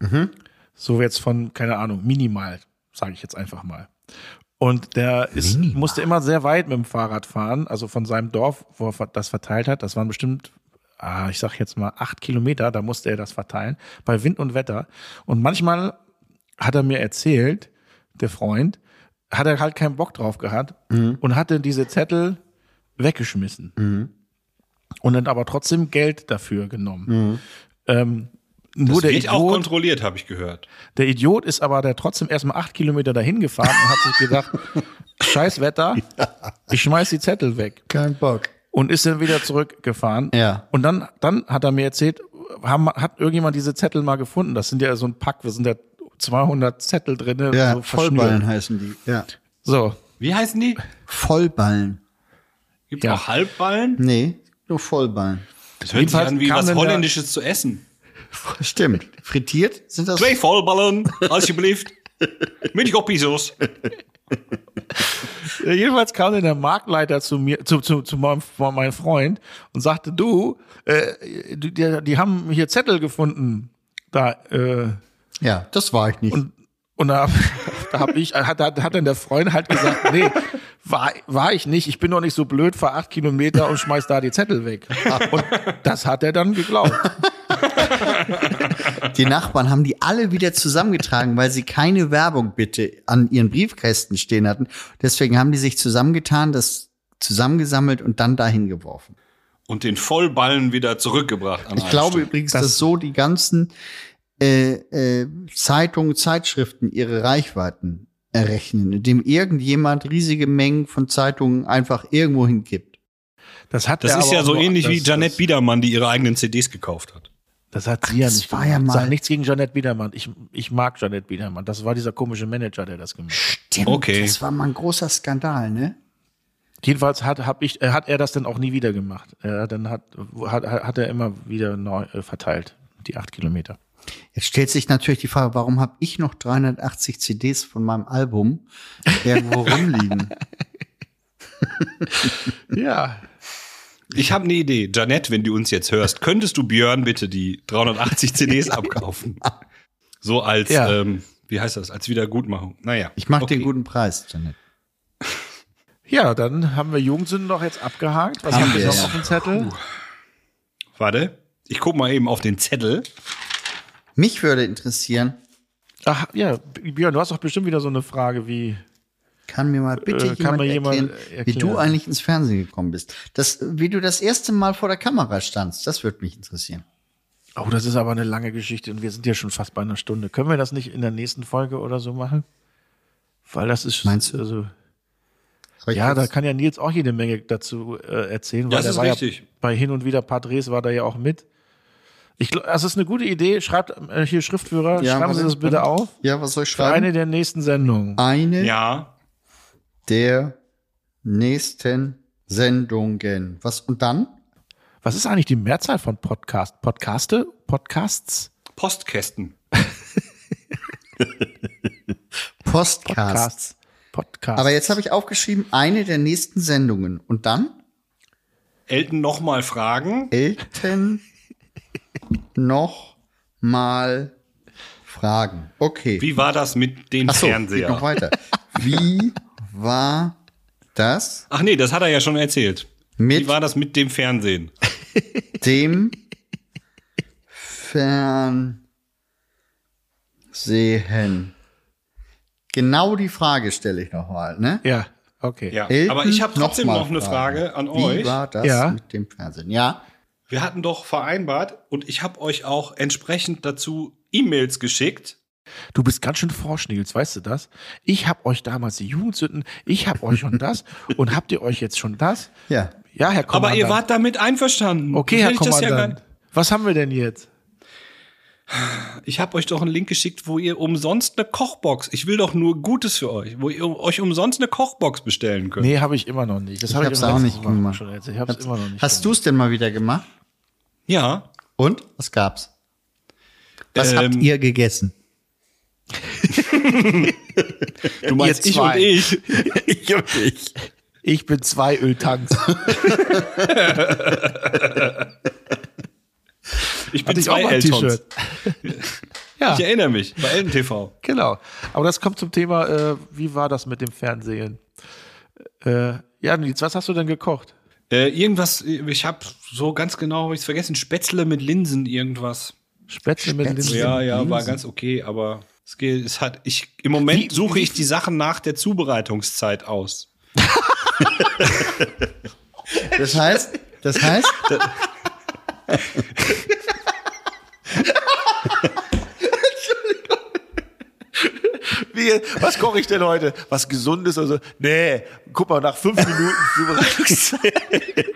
So jetzt von, keine Ahnung, minimal, sage ich jetzt einfach mal. Und der ist, musste immer sehr weit mit dem Fahrrad fahren, also von seinem Dorf, wo er das verteilt hat. Das waren bestimmt, ah, ich sag jetzt mal acht Kilometer, da musste er das verteilen, bei Wind und Wetter. Und manchmal hat er mir erzählt, der Freund, hat er halt keinen Bock drauf gehabt und hatte diese Zettel weggeschmissen. Und dann aber trotzdem Geld dafür genommen. Ähm, nur Das der wird auch Idiot, kontrolliert, habe ich gehört. der Idiot ist aber der trotzdem erstmal acht Kilometer dahin gefahren und hat sich gedacht, *laughs* scheiß Wetter, ich schmeiß die Zettel weg. Kein Bock. Und ist dann wieder zurückgefahren. Ja. Und dann, dann hat er mir erzählt, haben, hat irgendjemand diese Zettel mal gefunden. Das sind ja so ein Pack, wir sind ja 200 Zettel drin. Ja, so Vollballen heißen die. Ja. So, Wie heißen die? Vollballen. Gibt Ja. auch Halbballen? Nee, nur Vollballen. Das hört sich Jedenfalls an wie was Holländisches zu essen. *laughs* Stimmt. Frittiert sind das? Twee Vollballen, alsjeblieft. Mit Goppisos. Jedenfalls kam dann der Marktleiter zu mir, zu, zu, zu meinem, meinem Freund und sagte, du, äh, die, die, die haben hier Zettel gefunden. Da, äh, Ja, das war ich nicht. und, und da, *laughs* da hab ich, hat, hat, hat dann der Freund halt gesagt, nee, war, war ich nicht, ich bin doch nicht so blöd, fahr acht Kilometer und schmeiß da die Zettel weg. Und das hat er dann geglaubt. *laughs* Die Nachbarn haben die alle wieder zusammengetragen, weil sie keine Werbung bitte an ihren Briefkästen stehen hatten. Deswegen haben die sich zusammengetan, das zusammengesammelt und dann dahin geworfen. und den Vollballen wieder zurückgebracht. An Ich glaube Stelle. übrigens, dass so die ganzen äh, äh, Zeitungen, Zeitschriften ihre Reichweiten errechnen, indem irgendjemand riesige Mengen von Zeitungen einfach irgendwo hinkippt. Das hat Das er ist aber ja so ähnlich wie das- Biedermann, die ihre eigenen CDs gekauft hat. Das hat sie ja das nicht war ja mal- Sag nichts gegen Janette Biedermann. Ich, ich mag Janette Biedermann. Das war dieser komische Manager, der das gemacht hat. Stimmt, Okay. das war mal ein großer Skandal, ne? Jedenfalls hat, hab ich, äh, hat er das dann auch nie wieder gemacht. Äh, dann hat, hat, hat er immer wieder neu äh, verteilt, die acht Kilometer. Jetzt stellt sich natürlich die Frage, warum habe ich noch 380 CDs von meinem Album irgendwo *laughs* rumliegen? Ja. Ich habe eine Idee. Janette, wenn du uns jetzt hörst, könntest du Björn bitte die 380 CDs *laughs* abkaufen? So als, Ja. ähm, wie heißt das, als Wiedergutmachung. Naja. Ich mache okay. den guten Preis, Janet. Ja, dann haben wir Jugendsünden noch jetzt abgehakt. Was Haben haben wir noch auf dem Zettel? Warte, ich guck mal eben auf den Zettel. Mich würde interessieren, Ach ja, Björn, du hast doch bestimmt wieder so eine Frage wie. kann mir mal bitte Äh, kann jemand, mir jemand erklären, wie du eigentlich ins Fernsehen gekommen bist. Das, wie du das erste Mal vor der Kamera standst, das würde mich interessieren. Oh, das ist aber eine lange Geschichte und wir sind ja schon fast bei einer Stunde. Können wir das nicht in der nächsten Folge oder so machen? Weil das ist. Meinst du? Also, ja, da kann ja Nils auch jede Menge dazu äh, erzählen, weil Das der ist war richtig. ja bei hin und wieder Padres war da ja auch mit. Ich glaube, das ist eine gute Idee. Schreibt äh, hier Schriftführer, Ja, schreiben Sie das bitte auf. Ja, was soll ich Für eine schreiben? der nächsten Sendungen. Eine Ja. der nächsten Sendungen. Was und dann? Was ist eigentlich die Mehrzahl von Podcast? Podcaste? Podcasts? Postkästen. *laughs* Postcasts. Podcasts. Podcasts. Aber jetzt habe ich aufgeschrieben, eine der nächsten Sendungen. Und dann? Elton nochmal fragen. Elten noch mal fragen. Okay. Wie war das mit den Ach so, geht Fernseher? noch weiter. Wie war das Ach nee, das hat er ja schon erzählt. mit Wie war das mit dem Fernsehen? *laughs* dem Fernsehen? Genau die Frage stelle ich noch mal, ne? ja, okay. Ja, Elton aber ich habe trotzdem mal noch eine. Frage an Wie euch. war das Ja. mit dem Fernsehen? Ja. Wir hatten doch vereinbart und ich habe euch auch entsprechend dazu E-Mails geschickt. Du bist ganz schön forsch, Nils, weißt du das? Ich hab euch damals die Jugendsünden, ich hab euch schon das *laughs* und habt ihr euch jetzt schon das? Ja. Ja, Herr Kommandant. Aber ihr wart damit einverstanden. Okay, Herr ich ja Kommandant. gar- Was haben wir denn jetzt? Ich habe euch doch einen Link geschickt, wo ihr umsonst eine Kochbox. Ich will doch nur Gutes für euch, wo ihr euch umsonst eine Kochbox bestellen könnt. Nee, habe ich immer noch nicht. Das Ich habe hab's ich auch letztes nicht gemacht. Erzählt. Ich habe es immer noch nicht. Hast du es denn mal wieder gemacht? Ja. Und? Was gab's? Was habt Ähm, ihr gegessen? *laughs* Du meinst ich und zwei. ich. *laughs* Ich und ich. Ich bin zwei Öltanks. *laughs* Ich bin Hatte ich zwei auch mal ein Eltons. T-Shirt. ja, Ich erinnere mich, bei Elton TV. genau. Aber das kommt zum Thema, äh, wie war das mit dem Fernsehen? Äh, ja, Nils, was hast du denn gekocht? Äh, irgendwas, ich habe so ganz genau, hab ich's vergessen, Spätzle mit Linsen, irgendwas. Spätzle mit. Linsen. Ja, ja, war ganz okay, aber es geht, es hat, ich, im Moment Wie- suche wie- ich die Sachen nach der Zubereitungszeit aus. Das heißt, das heißt, *laughs* Wie, was koche ich denn heute? Was Gesundes? Also, nee, guck mal, nach fünf Minuten Zubereitungszeit.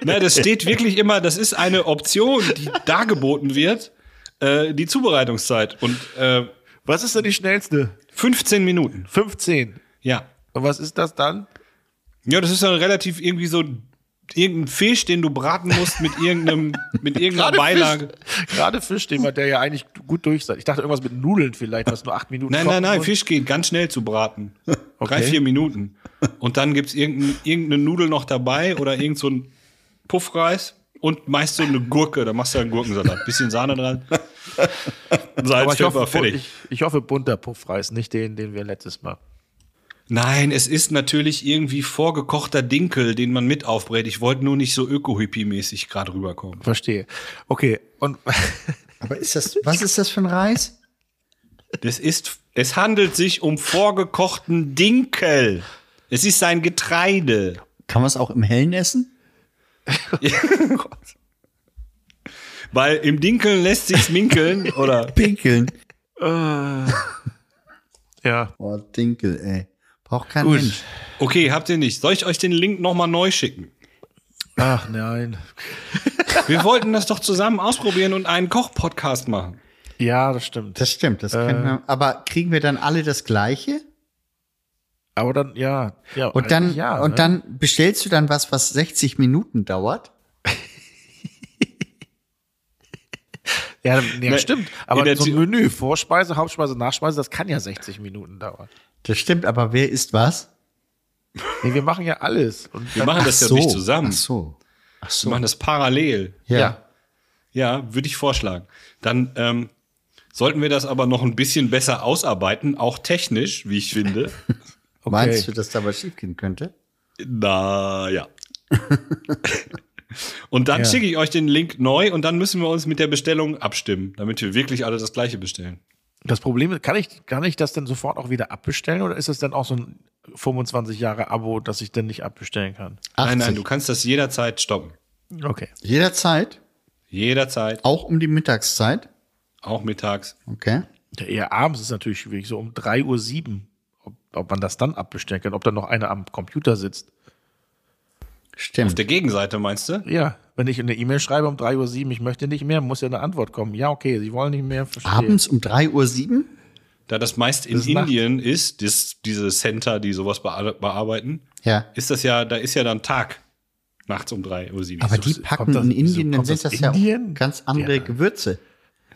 *laughs* Na, das steht wirklich immer, das ist eine Option, die dargeboten wird, äh, die Zubereitungszeit. Und äh, Was ist denn die schnellste? 15 Minuten. 15. Ja. Und was ist das dann? Ja, das ist dann relativ irgendwie so irgendein Fisch, den du braten musst mit irgendeinem, mit *laughs* irgendeiner Beilage. Fisch. Gerade Fisch, den man der ja eigentlich gut durch sein. Ich dachte irgendwas mit Nudeln vielleicht, was nur acht Minuten Nein, nein, nein, muss. Fisch geht ganz schnell zu braten. *laughs* Drei, Okay. vier Minuten. Und dann gibt's irgendein, irgendeine Nudel noch dabei oder irgend so ein Puffreis und meist so eine Gurke. Da machst du einen Gurkensalat. Bisschen Sahne dran. *laughs* Aber Salz, ich hoffe, fertig. ich, ich hoffe bunter Puffreis, nicht den, den wir letztes Mal. Nein, es ist natürlich irgendwie vorgekochter Dinkel, den man mit aufbrät. Ich wollte nur nicht so öko-hippie-mäßig gerade rüberkommen. Verstehe. Okay, und *laughs* aber ist das, was ist das für ein Reis? Das ist, es handelt sich um vorgekochten Dinkel. Es ist ein Getreide. Kann man es auch im Hellen essen? Weil im Dinkeln lässt sich's minkeln, oder? Pinkeln. Ja. Oh, Dinkel, ey. Braucht kein Gut. Mensch. Okay, habt ihr nicht. Soll ich euch den Link nochmal neu schicken? Ach nein. *laughs* Wir wollten das doch zusammen ausprobieren und einen Koch-Podcast machen. Ja, das stimmt. Das stimmt, das können wir. Aber kriegen wir dann alle das Gleiche? Aber dann, ja. ja Und dann, ja, und ne? dann bestellst du dann was, was 60 Minuten dauert? Ja, ja Ne, stimmt. Aber so ein Menü, Vorspeise, Hauptspeise, Nachspeise, das kann ja 60 Minuten dauern. Das stimmt, aber wer isst was? Nee, wir machen ja alles. Und Wir machen das Ach ja nicht zusammen. Ach so. Ach Wir so. machen das parallel. Ja. ja. Ja, würde ich vorschlagen. Dann ähm, sollten wir das aber noch ein bisschen besser ausarbeiten, auch technisch, wie ich finde. *laughs* Meinst du, dass da was schiefgehen könnte? Na ja. *laughs* und dann Ja. schicke ich euch den Link neu und dann müssen wir uns mit der Bestellung abstimmen, damit wir wirklich alle das gleiche bestellen. Das Problem ist, kann ich, kann ich das denn sofort auch wieder abbestellen oder ist es dann auch so ein 25 Jahre Abo, das ich dann nicht abbestellen kann? 80. Nein, nein, du kannst das jederzeit stoppen. Okay. Jederzeit, Jederzeit, auch um die Mittagszeit. auch mittags. Okay. Ja, eher abends ist natürlich schwierig, so um 3.07 Uhr, ob, ob man das dann abbestellen kann, ob dann noch einer am Computer sitzt. Auf Stimmt. der Gegenseite meinst du? Ja, wenn ich eine E-Mail schreibe um 3.07 Uhr, ich möchte nicht mehr, muss ja eine Antwort kommen. Ja, okay, Sie wollen nicht mehr, verstehe. Abends um 3.07 Uhr? Da das meist in Das ist Nacht. Indien ist, das, diese Center, die sowas bear- bearbeiten, Ja. ist das ja, da ist ja dann Tag. Nachts um 3 Uhr. sieben. Aber die packen das- in Indien, dann sind das das ja Indien? auch ganz andere Ja. Gewürze.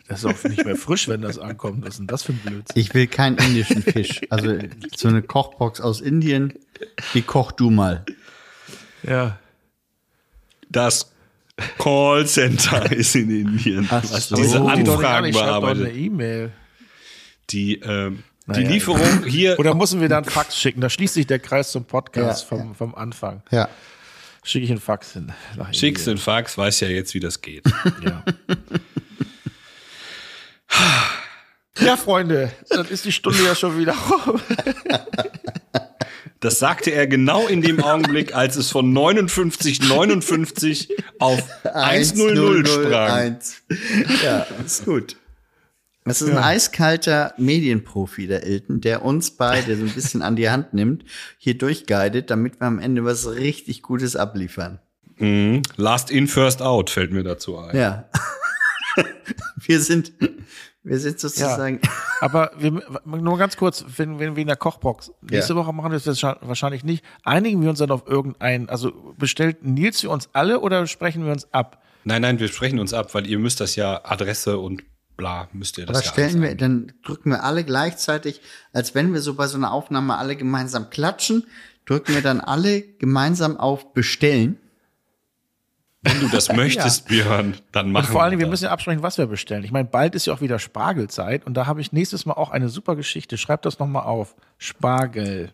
Das ist auch nicht mehr frisch, wenn das ankommt. Was ist denn das für ein Blödsinn? Ich will keinen indischen Fisch. Also so eine Kochbox aus Indien, die koch du mal. Ja. Das Callcenter *laughs* ist in Indien, Ach was so. diese die Anfragen bearbeitet. E-Mail. Die, ähm, die Naja. Lieferung hier, Oder müssen wir da einen Fax schicken? Da schließt sich der Kreis zum Podcast Ja, vom, vom Anfang. Ja. Schicke ich einen Fax hin. schickst den Fax, weiß ja jetzt, wie das geht. *laughs* Ja. *laughs* ja, Freunde, dann ist die Stunde ja schon wieder rum. Das sagte er genau in dem Augenblick, als es von 59, 59 auf 100 sprang. 1. Ja, ist gut. Das ist ein eiskalter Medienprofi, der Elton, der uns beide so ein bisschen an die Hand nimmt, hier durchguidet, damit wir am Ende was richtig Gutes abliefern. Mhm. Last in, first out fällt mir dazu ein. Ja. *laughs* wir sind, wir sind sozusagen, *laughs* Aber wir, nur ganz kurz, wenn, wenn wir in der Kochbox, nächste Ja. Woche machen wir das wahrscheinlich nicht, einigen wir uns dann auf irgendeinen, also bestellt Nils für uns alle oder sprechen wir uns ab? Nein, nein, wir sprechen uns ab, weil ihr müsst das ja Adresse und bla, müsst ihr das aber ja stellen wir, dann drücken wir alle gleichzeitig, als wenn wir so bei so einer Aufnahme alle gemeinsam klatschen, drücken wir dann alle gemeinsam auf Bestellen. Wenn du das *laughs* möchtest, Björn, dann Und machen vor allen Dingen, wir müssen ja absprechen, was wir bestellen. Ich meine, bald ist ja auch wieder Spargelzeit und da habe ich nächstes Mal auch eine super Geschichte. Schreibt das nochmal auf. Spargel.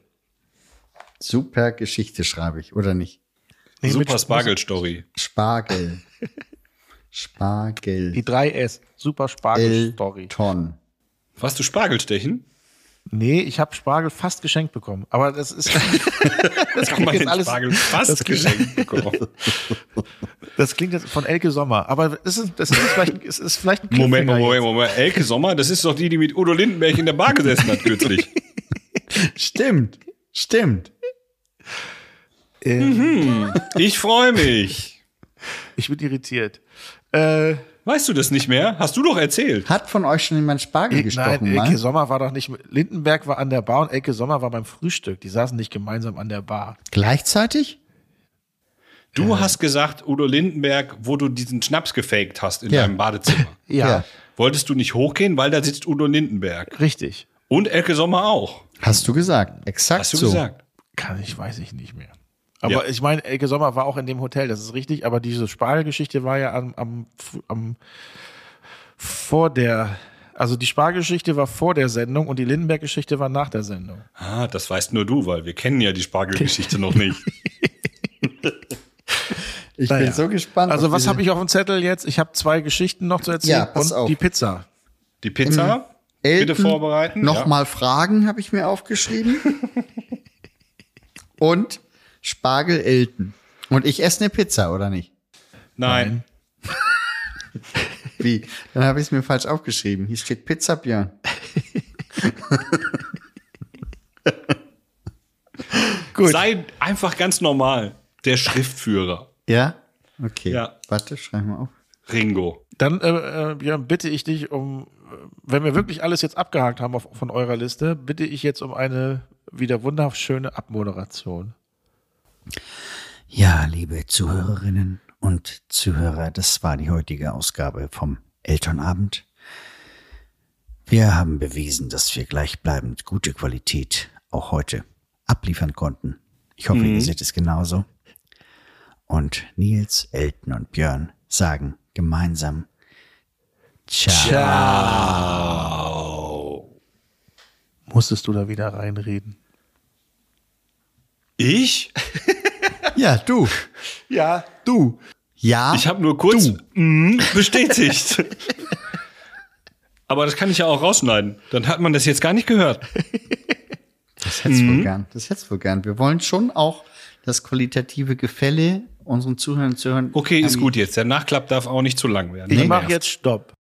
Super Geschichte schreibe ich, oder nicht? Nee, Super Spargel-Story. Spargel. Spargel. Die 3S. Super Spargel-Story. Elton. Warst du Spargelstechen? Nee, ich habe Spargel fast geschenkt bekommen. Aber das ist, *laughs* das Kann man klingt jetzt alles, Spargel fast das klingt- geschenkt bekommen. *laughs* das klingt jetzt von Elke Sommer. Aber es ist, das ist vielleicht, es ist vielleicht ein Moment, Moment, jetzt. Moment. Elke Sommer, das ist doch die, die mit Udo Lindenberg in der Bar gesessen hat kürzlich. *laughs* Stimmt. Stimmt. Ich freue mich. Ich bin irritiert. Äh, Weißt du das nicht mehr? Hast du doch erzählt. Hat von euch schon jemand Spargel nein, gestochen, Elke mal? Sommer war doch nicht. mit- Lindenberg war an der Bar und Elke Sommer war beim Frühstück. Die saßen nicht gemeinsam an der Bar. Gleichzeitig? Du hast gesagt, Udo Lindenberg, wo du diesen Schnaps gefaked hast in Ja. deinem Badezimmer. *laughs* Ja, Ja. Wolltest du nicht hochgehen, weil da sitzt Udo Lindenberg. richtig. Und Elke Sommer auch. Hast du gesagt. Exakt Hast du so. gesagt. Kann ich, weiß ich nicht mehr. Aber Ja. ich meine, Elke Sommer war auch in dem Hotel, das ist richtig, aber diese Spargelgeschichte war ja am, am, am vor der, also die Spargelgeschichte war vor der Sendung und die Lindenberg-Geschichte war nach der Sendung. Ah, das weißt nur du, weil wir kennen ja die Spargelgeschichte noch nicht. *laughs* Ich Naja. bin so gespannt. Also was habe ich auf dem Zettel jetzt? Ich habe zwei Geschichten noch zu erzählen Ja, pass und auf. die Pizza. Die Pizza, bitte Elton, vorbereiten. Nochmal Fragen habe ich mir aufgeschrieben. *laughs* Und Spargel Elton. Und ich esse eine Pizza, oder nicht? Ja. Nein. *laughs* Wie? Dann habe ich es mir falsch aufgeschrieben. Hier steht Pizza Björn. *laughs* Gut. Sei einfach ganz normal. Der Schriftführer. Ja? Okay. Ja. Warte, schreib mal auf. Ringo. Dann äh, äh, Björn, bitte ich dich um, äh, wenn wir wirklich alles jetzt abgehakt haben auf, von eurer Liste, bitte ich jetzt um eine wieder wunderschöne Abmoderation. Ja, liebe Zuhörerinnen und Zuhörer, das war die heutige Ausgabe vom Elternabend. Wir haben bewiesen, dass wir gleichbleibend gute Qualität auch heute abliefern konnten. Ich hoffe, ihr seht es genauso. Und Nils, Elton und Björn sagen gemeinsam Ciao. Musstest du da wieder reinreden? Ich? *laughs* Ja, du. Ja, du. Ja. Ich habe nur kurz mm, bestätigt. Aber das kann ich ja auch rausschneiden. Dann hat man das jetzt gar nicht gehört. Das hättest du wohl gern. Das hättest du wohl gern. Wir wollen schon auch das qualitative Gefälle unseren Zuhörern zu hören. Okay, ist gut jetzt. Der Nachklapp darf auch nicht zu lang werden. Ich Nee. mache jetzt Stopp.